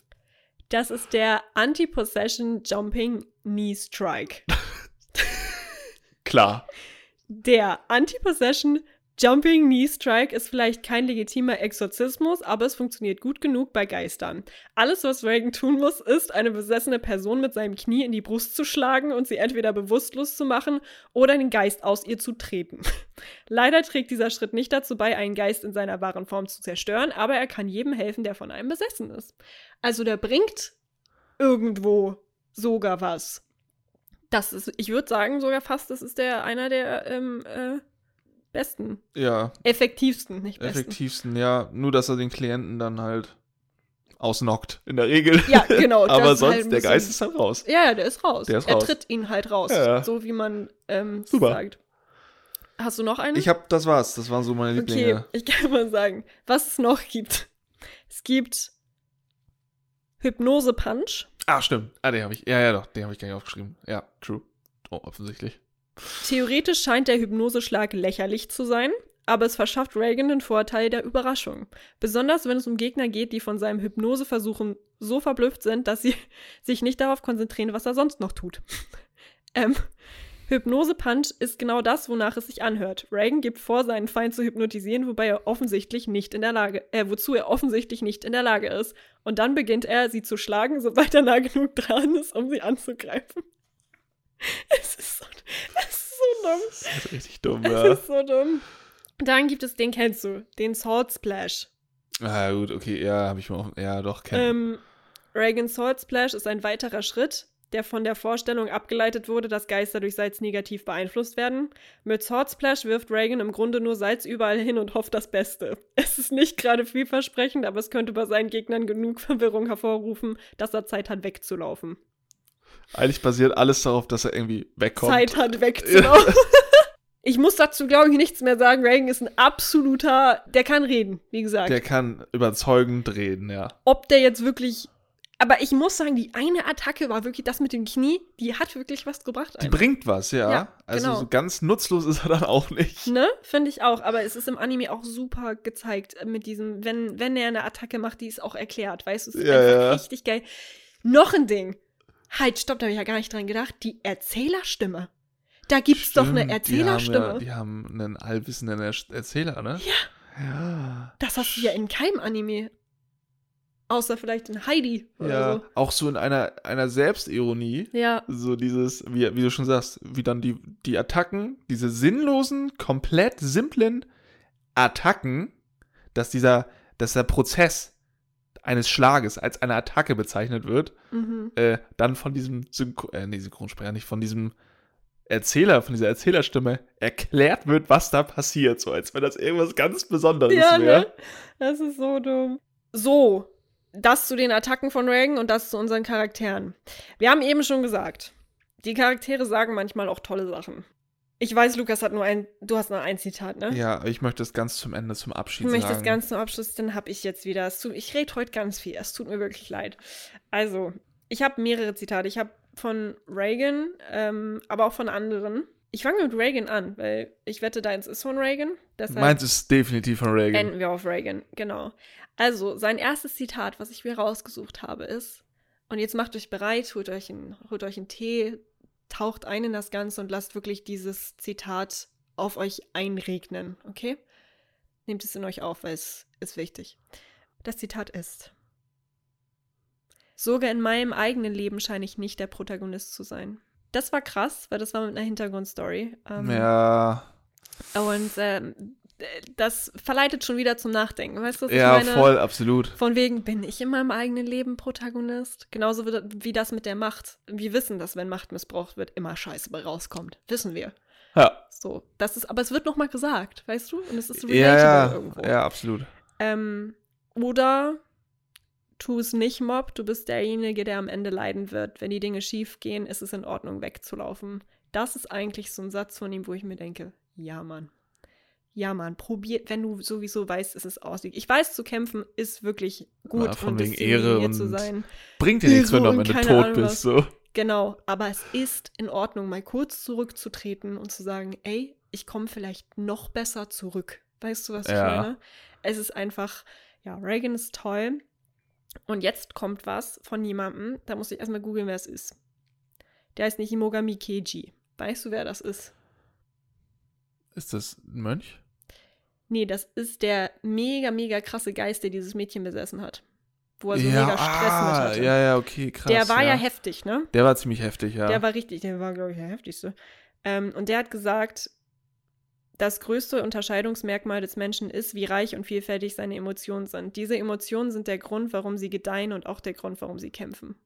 Das ist der Anti-Possession Jumping Knee Strike. *laughs* Klar. Der Anti-Possession Jumping Knee Strike ist vielleicht kein legitimer Exorzismus, aber es funktioniert gut genug bei Geistern. Alles, was Reagan tun muss, ist, eine besessene Person mit seinem Knie in die Brust zu schlagen und sie entweder bewusstlos zu machen oder den Geist aus ihr zu treten. *laughs* Leider trägt dieser Schritt nicht dazu bei, einen Geist in seiner wahren Form zu zerstören, aber er kann jedem helfen, der von einem besessen ist. Also der bringt irgendwo sogar was. Das ist, ich würde sagen, sogar fast, das ist der einer der ähm, äh, besten, Ja, effektivsten, nicht besten. effektivsten, ja. Nur, dass er den Klienten dann halt ausnockt, in der Regel. Ja, genau. *laughs* Aber sonst, halt der Geist ist dann raus. Ja, ja, der ist raus. Der ist er raus. tritt ihn halt raus, Ja, so wie man ähm, Super. sagt. Hast du noch einen? Ich hab, das war's. Das waren so meine okay, Lieblinge. ich kann mal sagen, was es noch gibt. Es gibt Hypnose Punch. Ah, stimmt. Ah, den habe ich. Ja, ja, doch. Den habe ich gar nicht aufgeschrieben. Ja, true. Oh, offensichtlich. Theoretisch scheint der Hypnoseschlag lächerlich zu sein, aber es verschafft Reagan den Vorteil der Überraschung. Besonders wenn es um Gegner geht, die von seinem Hypnoseversuchen so verblüfft sind, dass sie *laughs* sich nicht darauf konzentrieren, was er sonst noch tut. *laughs* ähm, Hypnose Punch ist genau das, wonach es sich anhört. Reagan gibt vor, seinen Feind zu hypnotisieren, wobei er offensichtlich nicht in der Lage, äh, wozu er offensichtlich nicht in der Lage ist. Und dann beginnt er, sie zu schlagen, sobald er nah genug dran ist, um sie anzugreifen. *laughs* Es ist so, es ist so dumm. Das ist richtig dumm, Es ja. ist so dumm. Dann gibt es, den kennst du, den Sword Splash. Ah, gut, okay, ja, habe ich mal. Auf, ja, doch, kennen. Ähm, Reagan's Sword Splash ist ein weiterer Schritt, der von der Vorstellung abgeleitet wurde, dass Geister durch Salz negativ beeinflusst werden. Mit Sword Splash wirft Reagan im Grunde nur Salz überall hin und hofft das Beste. Es ist nicht gerade vielversprechend, aber es könnte bei seinen Gegnern genug Verwirrung hervorrufen, dass er Zeit hat, wegzulaufen. Eigentlich basiert alles darauf, dass er irgendwie wegkommt. Zeit hat, *laughs* wegzulaufen. Ich muss dazu, glaube ich, nichts mehr sagen. Reagan ist ein absoluter, der kann reden, wie gesagt. Der kann überzeugend reden, ja. ob der jetzt wirklich. Aber ich muss sagen, die eine Attacke war wirklich das mit dem Knie, die hat wirklich was gebracht. Die einfach. bringt was, ja. Ja, also genau. so ganz nutzlos ist er dann auch nicht. Ne? Finde ich auch. Aber es ist im Anime auch super gezeigt mit diesem, wenn, wenn er eine Attacke macht, die ist auch erklärt. Weißt du, es ist Ja, einfach ja. richtig geil. Noch ein Ding. Halt, stopp, da habe ich ja gar nicht dran gedacht. Die Erzählerstimme. Da gibt's doch eine Erzählerstimme. Die haben, ja, die haben einen allwissenden Er- Erzähler, ne? Ja. Ja. Das hast du ja in keinem Anime. Außer vielleicht in Heidi oder Ja, so. auch so in einer, einer Selbstironie. Ja, So dieses, wie, wie du schon sagst, wie dann die, die Attacken, diese sinnlosen, komplett simplen Attacken, dass dieser, dass der Prozess eines Schlages als eine Attacke bezeichnet wird, mhm. äh, dann von diesem Synchro äh, nee, Synchronsprecher, nicht von diesem Erzähler, von dieser Erzählerstimme erklärt wird, was da passiert, so als wenn das irgendwas ganz Besonderes Ja, wäre. ne? Das ist so dumm. So, das zu den Attacken von Reagan und das zu unseren Charakteren. Wir haben eben schon gesagt, die Charaktere sagen manchmal auch tolle Sachen. Ich weiß, Lukas hat nur ein, du hast nur ein Zitat, ne? Ja, ich möchte es ganz zum Ende, zum Ich Abschied möchte sagen. das ganz zum Abschluss, dann habe ich jetzt wieder. Tut, ich rede heute ganz viel. Es tut mir wirklich leid. Also, ich habe mehrere Zitate. Ich habe von Reagan, ähm, aber auch von anderen. Ich fange mit Reagan an, weil ich wette, deins ist von Reagan. Meins ist definitiv von Reagan. enden wir auf Reagan, genau. Also, sein erstes Zitat, was ich mir rausgesucht habe, ist: Und jetzt macht euch bereit, holt euch einen, holt euch einen Tee, taucht ein in das Ganze und lasst wirklich dieses Zitat auf euch einregnen, okay? Nehmt es in euch auf, weil es ist wichtig. Das Zitat ist: Sogar in meinem eigenen Leben scheine ich nicht der Protagonist zu sein. Das war krass, weil das war mit einer Hintergrundstory. Ähm, ja, und ähm, das verleitet schon wieder zum Nachdenken. Weißt du, was ja, ich meine? voll, absolut. Von wegen, bin ich in meinem eigenen Leben Protagonist? Genauso wie, wie das mit der Macht. Wir wissen, dass wenn Macht missbraucht wird, immer Scheiße rauskommt. Wissen wir. Ja, So, das ist, aber es wird nochmal gesagt, weißt du? Und es ist ja, relatable ja, irgendwo. ja, absolut. Ähm, oder tu es nicht, Mob. Du bist derjenige, der am Ende leiden wird. Wenn die Dinge schief gehen, ist es in Ordnung, wegzulaufen. Das ist eigentlich so ein Satz von ihm, wo ich mir denke, ja, Mann. Ja, Mann, probier, wenn du sowieso weißt, es ist ausweg. Ich weiß, zu kämpfen ist wirklich gut Ja, von und wegen Ehre und zu sein. Bringt dir nichts, wenn du am Ende tot Ahnung bist. So. Genau, aber es ist in Ordnung, mal kurz zurückzutreten und zu sagen, ey, ich komme vielleicht noch besser zurück. Weißt du, was Ja. ich meine? Es ist einfach, ja, Reagan ist toll. Und jetzt kommt was von jemandem, da muss ich erstmal googeln, wer es ist. Der heißt nicht Imogami Keiji. Weißt du, wer das ist? Ist das ein Mönch? Nee, das ist der mega, mega krasse Geist, der dieses Mädchen besessen hat. Wo er so mega Stress mit ah, hatte. Ja, ja, okay, krass. der war ja. ja heftig, ne? Der war ziemlich heftig, ja. Der war richtig, der war, glaube ich, der heftigste. Ähm, und der hat gesagt, das größte Unterscheidungsmerkmal des Menschen ist, wie reich und vielfältig seine Emotionen sind. Diese Emotionen sind der Grund, warum sie gedeihen und auch der Grund, warum sie kämpfen.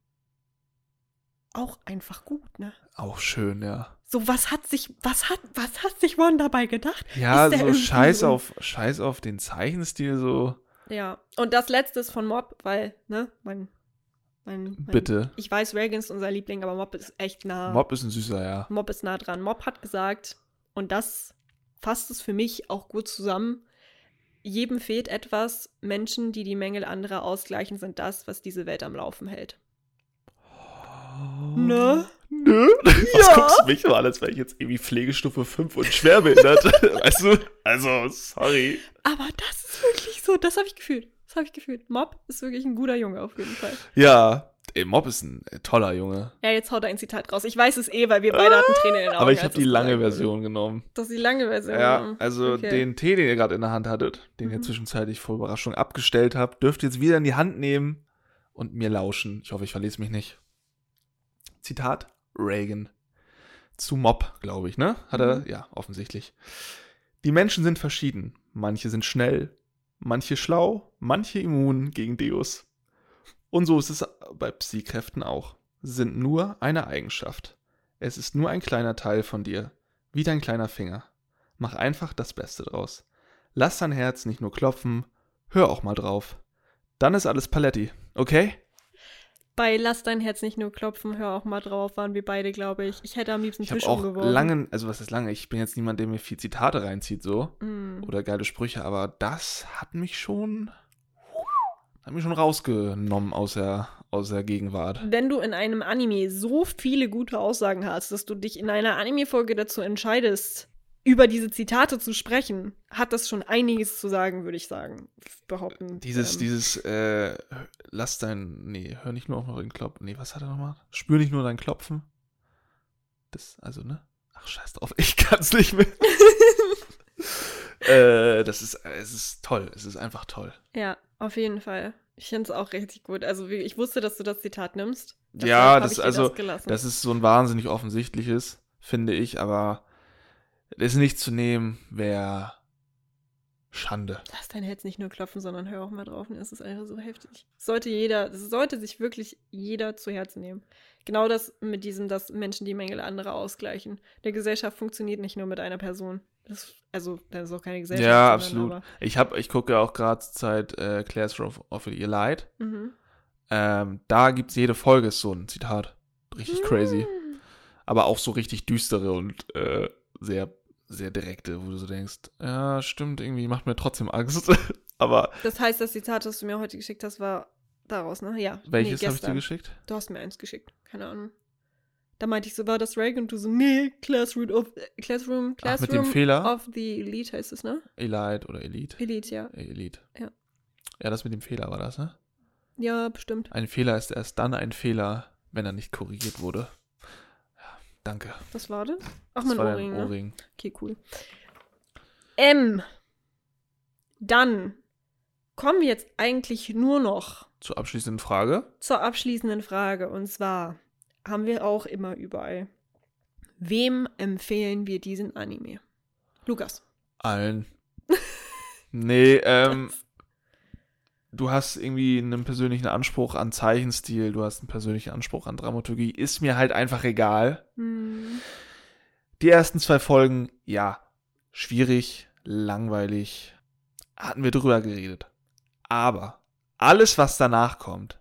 Auch einfach gut, ne? Auch schön, ja. So, was hat sich, was hat, was hat sich Ron dabei gedacht? Ja, so scheiß so- auf, scheiß auf den Zeichenstil, so. Ja, und das letzte ist von Mob, weil, ne, mein, mein, mein Bitte. Ich weiß, Reagan ist unser Liebling, aber Mob ist echt nah. Mob ist ein süßer, ja. Mob ist nah dran. Mob hat gesagt, und das fasst es für mich auch gut zusammen, jedem fehlt etwas. Menschen, die die Mängel anderer ausgleichen, sind das, was diese Welt am Laufen hält. Ne? Nö? Was Ja. guckst du mich so an, als wäre ich jetzt irgendwie Pflegestufe 5 und schwerbehindert? *laughs* weißt du? Also, sorry. Aber das ist wirklich so, das habe ich gefühlt. Das habe ich gefühlt. Mob ist wirklich ein guter Junge auf jeden Fall. Ja, ey, Mob ist ein äh, toller Junge. Ja, jetzt haut er ein Zitat raus. Ich weiß es eh, weil wir beide hatten Tränen in den Augen. Aber ich habe die lange. Version genommen. Das ist die lange Version. Ja, also Okay. den Tee, den ihr gerade in der Hand hattet, den ihr Mhm. zwischenzeitlich vor Überraschung abgestellt habt, dürft ihr jetzt wieder in die Hand nehmen und mir lauschen. Ich hoffe, ich verlese mich nicht. Zitat Reagan. Zu Mob, glaube ich, ne? Hat er? Mhm. Ja, offensichtlich. Die Menschen sind verschieden. Manche sind schnell, manche schlau, manche immun gegen Deus. Und so ist es bei Psi-Kräften auch. Sie sind nur eine Eigenschaft. Es ist nur ein kleiner Teil von dir, wie dein kleiner Finger. Mach einfach das Beste draus. Lass dein Herz nicht nur klopfen, hör auch mal drauf. Dann ist alles Paletti, okay? Bei Lass dein Herz nicht nur klopfen, hör auch mal drauf, waren wir beide, glaube ich. Ich hätte am liebsten Ich Tisch auch umgeworfen. lange, also was ist lange? Ich bin jetzt niemand, der mir viel Zitate reinzieht, so. Mm. Oder geile Sprüche, aber das hat mich schon, hat mich schon rausgenommen aus der, aus der Gegenwart. Wenn du in einem Anime so viele gute Aussagen hast, dass du dich in einer Anime-Folge dazu entscheidest, über diese Zitate zu sprechen, hat das schon einiges zu sagen, würde ich sagen. Behaupten. Dieses, ähm, dieses, äh, lass dein, nee, hör nicht nur auf den Klopfen. Nee, was hat er nochmal? Spür nicht nur dein Klopfen. Das, also, ne? Ach, scheiß drauf, *laughs* ich kann's nicht mehr. *laughs* äh, das ist, es ist toll. Es ist einfach toll. Ja, auf jeden Fall. Ich finde es auch richtig gut. Also ich wusste, dass du das Zitat nimmst. Ja, das also, das, das ist so ein wahnsinnig offensichtliches, finde ich, aber ist nicht zu nehmen, wäre Schande. Lass dein Herz nicht nur klopfen, sondern hör auch mal drauf. Und es ist einfach so heftig. Sollte jeder, das sollte sich wirklich jeder zu Herzen nehmen. Genau das mit diesem, dass Menschen die Mängel anderer ausgleichen. Eine Gesellschaft funktioniert nicht nur mit einer Person. Das, also, das ist auch keine Gesellschaft. Ja, sondern absolut. Ich habe, ich gucke ja auch gerade zur Zeit äh, Classroom of Your Light. Mhm. Ähm, da gibt's jede Folge so ein Zitat. Richtig crazy. Mm. Aber auch so richtig düstere und äh, sehr, sehr direkte, wo du so denkst, ja, stimmt, irgendwie macht mir trotzdem Angst. *laughs* aber Das heißt, das Zitat, das du mir heute geschickt hast, war daraus, ne? Ja. welches nee, habe ich dir geschickt? Du hast mir eins geschickt. Keine Ahnung. Da meinte ich so, war das Reagan? Und du so, nee, Classroom of, äh, Classroom, Ach, Classroom mit dem Fehler? of the Elite heißt es, ne? Elite oder Elite? Elite, ja. Elite. Ja. Ja, das mit dem Fehler war das, ne? Ja, bestimmt. Ein Fehler ist erst dann ein Fehler, wenn er nicht korrigiert wurde. Danke. Was war das? Ach, Das mein war Ohrring, ne? Ohrring. Okay, cool. M. Dann kommen wir jetzt eigentlich nur noch Zur abschließenden Frage. zur abschließenden Frage. Und zwar haben wir auch immer überall. Wem empfehlen wir diesen Anime? Lukas. Allen. nee, ähm, *laughs* du hast irgendwie einen persönlichen Anspruch an Zeichenstil, du hast einen persönlichen Anspruch an Dramaturgie. Ist mir halt einfach egal. Hm. Die ersten zwei Folgen, ja, schwierig, langweilig. Hatten wir drüber geredet. Aber alles, was danach kommt,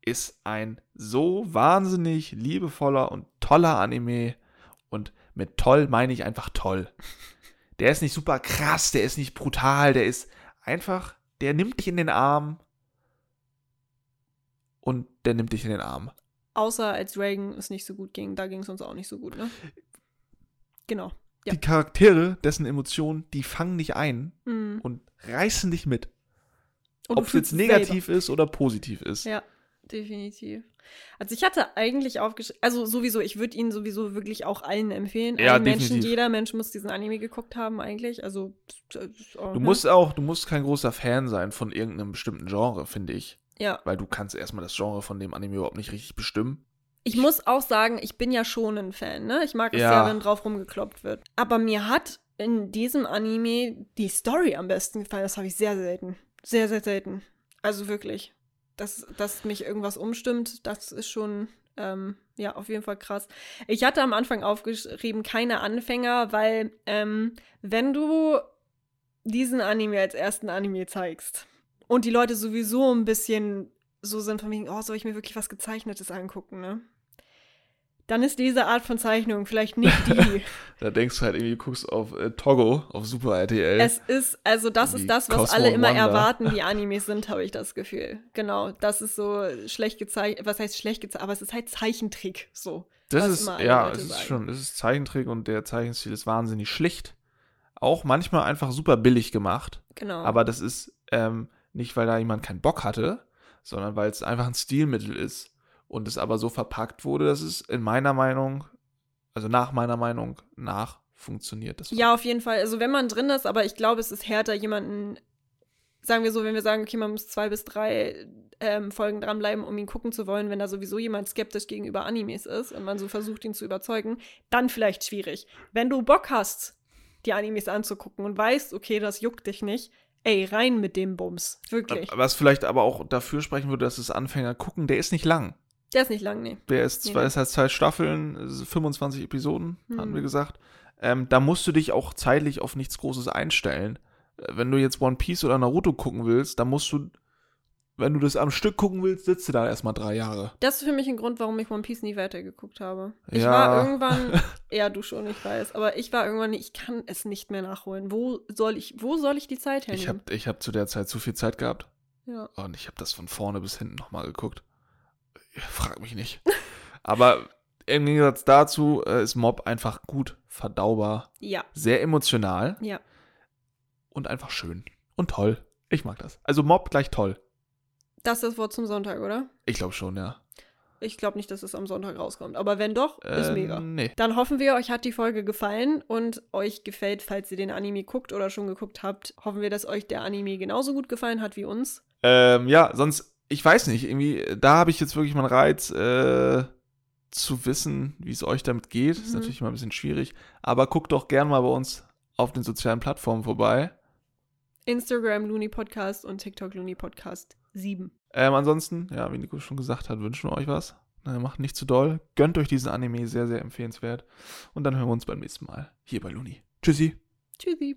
ist ein so wahnsinnig liebevoller und toller Anime. Und mit toll meine ich einfach toll. *laughs* Der ist nicht super krass, der ist nicht brutal, der ist einfach, der nimmt dich in den Arm. Und der nimmt dich in den Arm. Außer als Reagan es nicht so gut ging. Da ging es uns auch nicht so gut, ne? Genau. Ja. Die Charaktere, dessen Emotionen, die fangen dich ein Hm. und reißen dich mit. Und Ob es jetzt negativ ist oder positiv ist. Ja, definitiv. Also ich hatte eigentlich aufgeschrieben, also sowieso, ich würde ihn sowieso wirklich auch allen empfehlen. Ja, allen Menschen, definitiv. jeder Mensch muss diesen Anime geguckt haben eigentlich. Also auch, Du ne? musst auch, du musst kein großer Fan sein von irgendeinem bestimmten Genre, finde ich. Ja. Weil du kannst erstmal das Genre von dem Anime überhaupt nicht richtig bestimmen. Ich muss auch sagen, ich bin ja schon ein Fan, ne? Ich mag es Ja. ja, wenn drauf rumgekloppt wird. Aber mir hat in diesem Anime die Story am besten gefallen. Das habe ich sehr selten. Sehr, sehr selten. Also wirklich. Dass, dass mich irgendwas umstimmt, das ist schon, ähm, ja, auf jeden Fall krass. Ich hatte am Anfang aufgeschrieben, keine Anfänger, weil, ähm, wenn du diesen Anime als ersten Anime zeigst und die Leute sowieso ein bisschen so sind von wegen, oh, soll ich mir wirklich was Gezeichnetes angucken, ne? Dann ist diese Art von Zeichnung vielleicht nicht die. *laughs* Da denkst du halt irgendwie, du guckst auf äh, Togo, auf Super RTL. es ist, also das ist das, was Cosmo alle immer Wanda. erwarten, die *laughs* Animes sind, habe ich das Gefühl. Genau, das ist so schlecht gezeichnet, was heißt schlecht gezeichnet, aber es ist halt Zeichentrick, so. das ist, ja, Leute es ist sagen. schon, es ist Zeichentrick und der Zeichenstil ist wahnsinnig schlicht. Auch manchmal einfach super billig gemacht. Genau. Aber das ist ähm, nicht, weil da jemand keinen Bock hatte, sondern weil es einfach ein Stilmittel ist und es aber so verpackt wurde, dass es in meiner Meinung, also nach meiner Meinung, nach funktioniert. Das Ja, auf jeden Fall. Also wenn man drin ist, aber ich glaube, es ist härter, jemanden, sagen wir so, wenn wir sagen, okay, man muss zwei bis drei ähm, Folgen dranbleiben, um ihn gucken zu wollen, wenn da sowieso jemand skeptisch gegenüber Animes ist und man so versucht, ihn zu überzeugen, dann vielleicht schwierig. Wenn du Bock hast, die Animes anzugucken und weißt, okay, das juckt dich nicht, ey, rein mit dem Bums. Wirklich. Was vielleicht aber auch dafür sprechen würde, dass es Anfänger gucken, der ist nicht lang. Der ist nicht lang, nee. Der ist, Nee, es hat zwei Staffeln, es ist 25 Episoden, Hm. hatten wir gesagt. Ähm, da musst du dich auch zeitlich auf nichts Großes einstellen. Äh, Wenn du jetzt One Piece oder Naruto gucken willst, dann musst du, wenn du das am Stück gucken willst, sitzt du da erstmal drei Jahre. Das ist für mich ein Grund, warum ich One Piece nie weitergeguckt habe. Ich Ja. war irgendwann, *laughs* ja, du schon, ich weiß, aber ich war irgendwann, ich kann es nicht mehr nachholen. Wo soll ich, wo soll ich die Zeit hernehmen? Ich habe ich hab zu der Zeit zu viel Zeit gehabt ja. und ich habe das von vorne bis hinten nochmal geguckt. Frag mich nicht. Aber im Gegensatz dazu äh, ist Mob einfach gut verdaubar, ja, sehr emotional ja. und einfach schön und toll. Ich mag das. Also Mob gleich toll. Das ist das Wort zum Sonntag, oder? Ich glaube schon, ja. ich glaube nicht, dass es am Sonntag rauskommt. Aber wenn doch, ist Äh, mega. Nee. Dann hoffen wir, euch hat die Folge gefallen und euch gefällt, falls ihr den Anime guckt oder schon geguckt habt, hoffen wir, dass euch der Anime genauso gut gefallen hat wie uns. Ähm, ja, sonst, ich weiß nicht, irgendwie, da habe ich jetzt wirklich mal einen Reiz, äh, zu wissen, wie es euch damit geht. Ist Mhm. natürlich mal ein bisschen schwierig. Aber guckt doch gern mal bei uns auf den sozialen Plattformen vorbei. Instagram Looney Podcast und TikTok Looney Podcast 7. Ähm, ansonsten, ja, wie Nico schon gesagt hat, wünschen wir euch was. Na, macht nicht zu doll. Gönnt euch diesen Anime, sehr, sehr empfehlenswert. Und dann hören wir uns beim nächsten Mal hier bei Luni. Tschüssi. Tschüssi.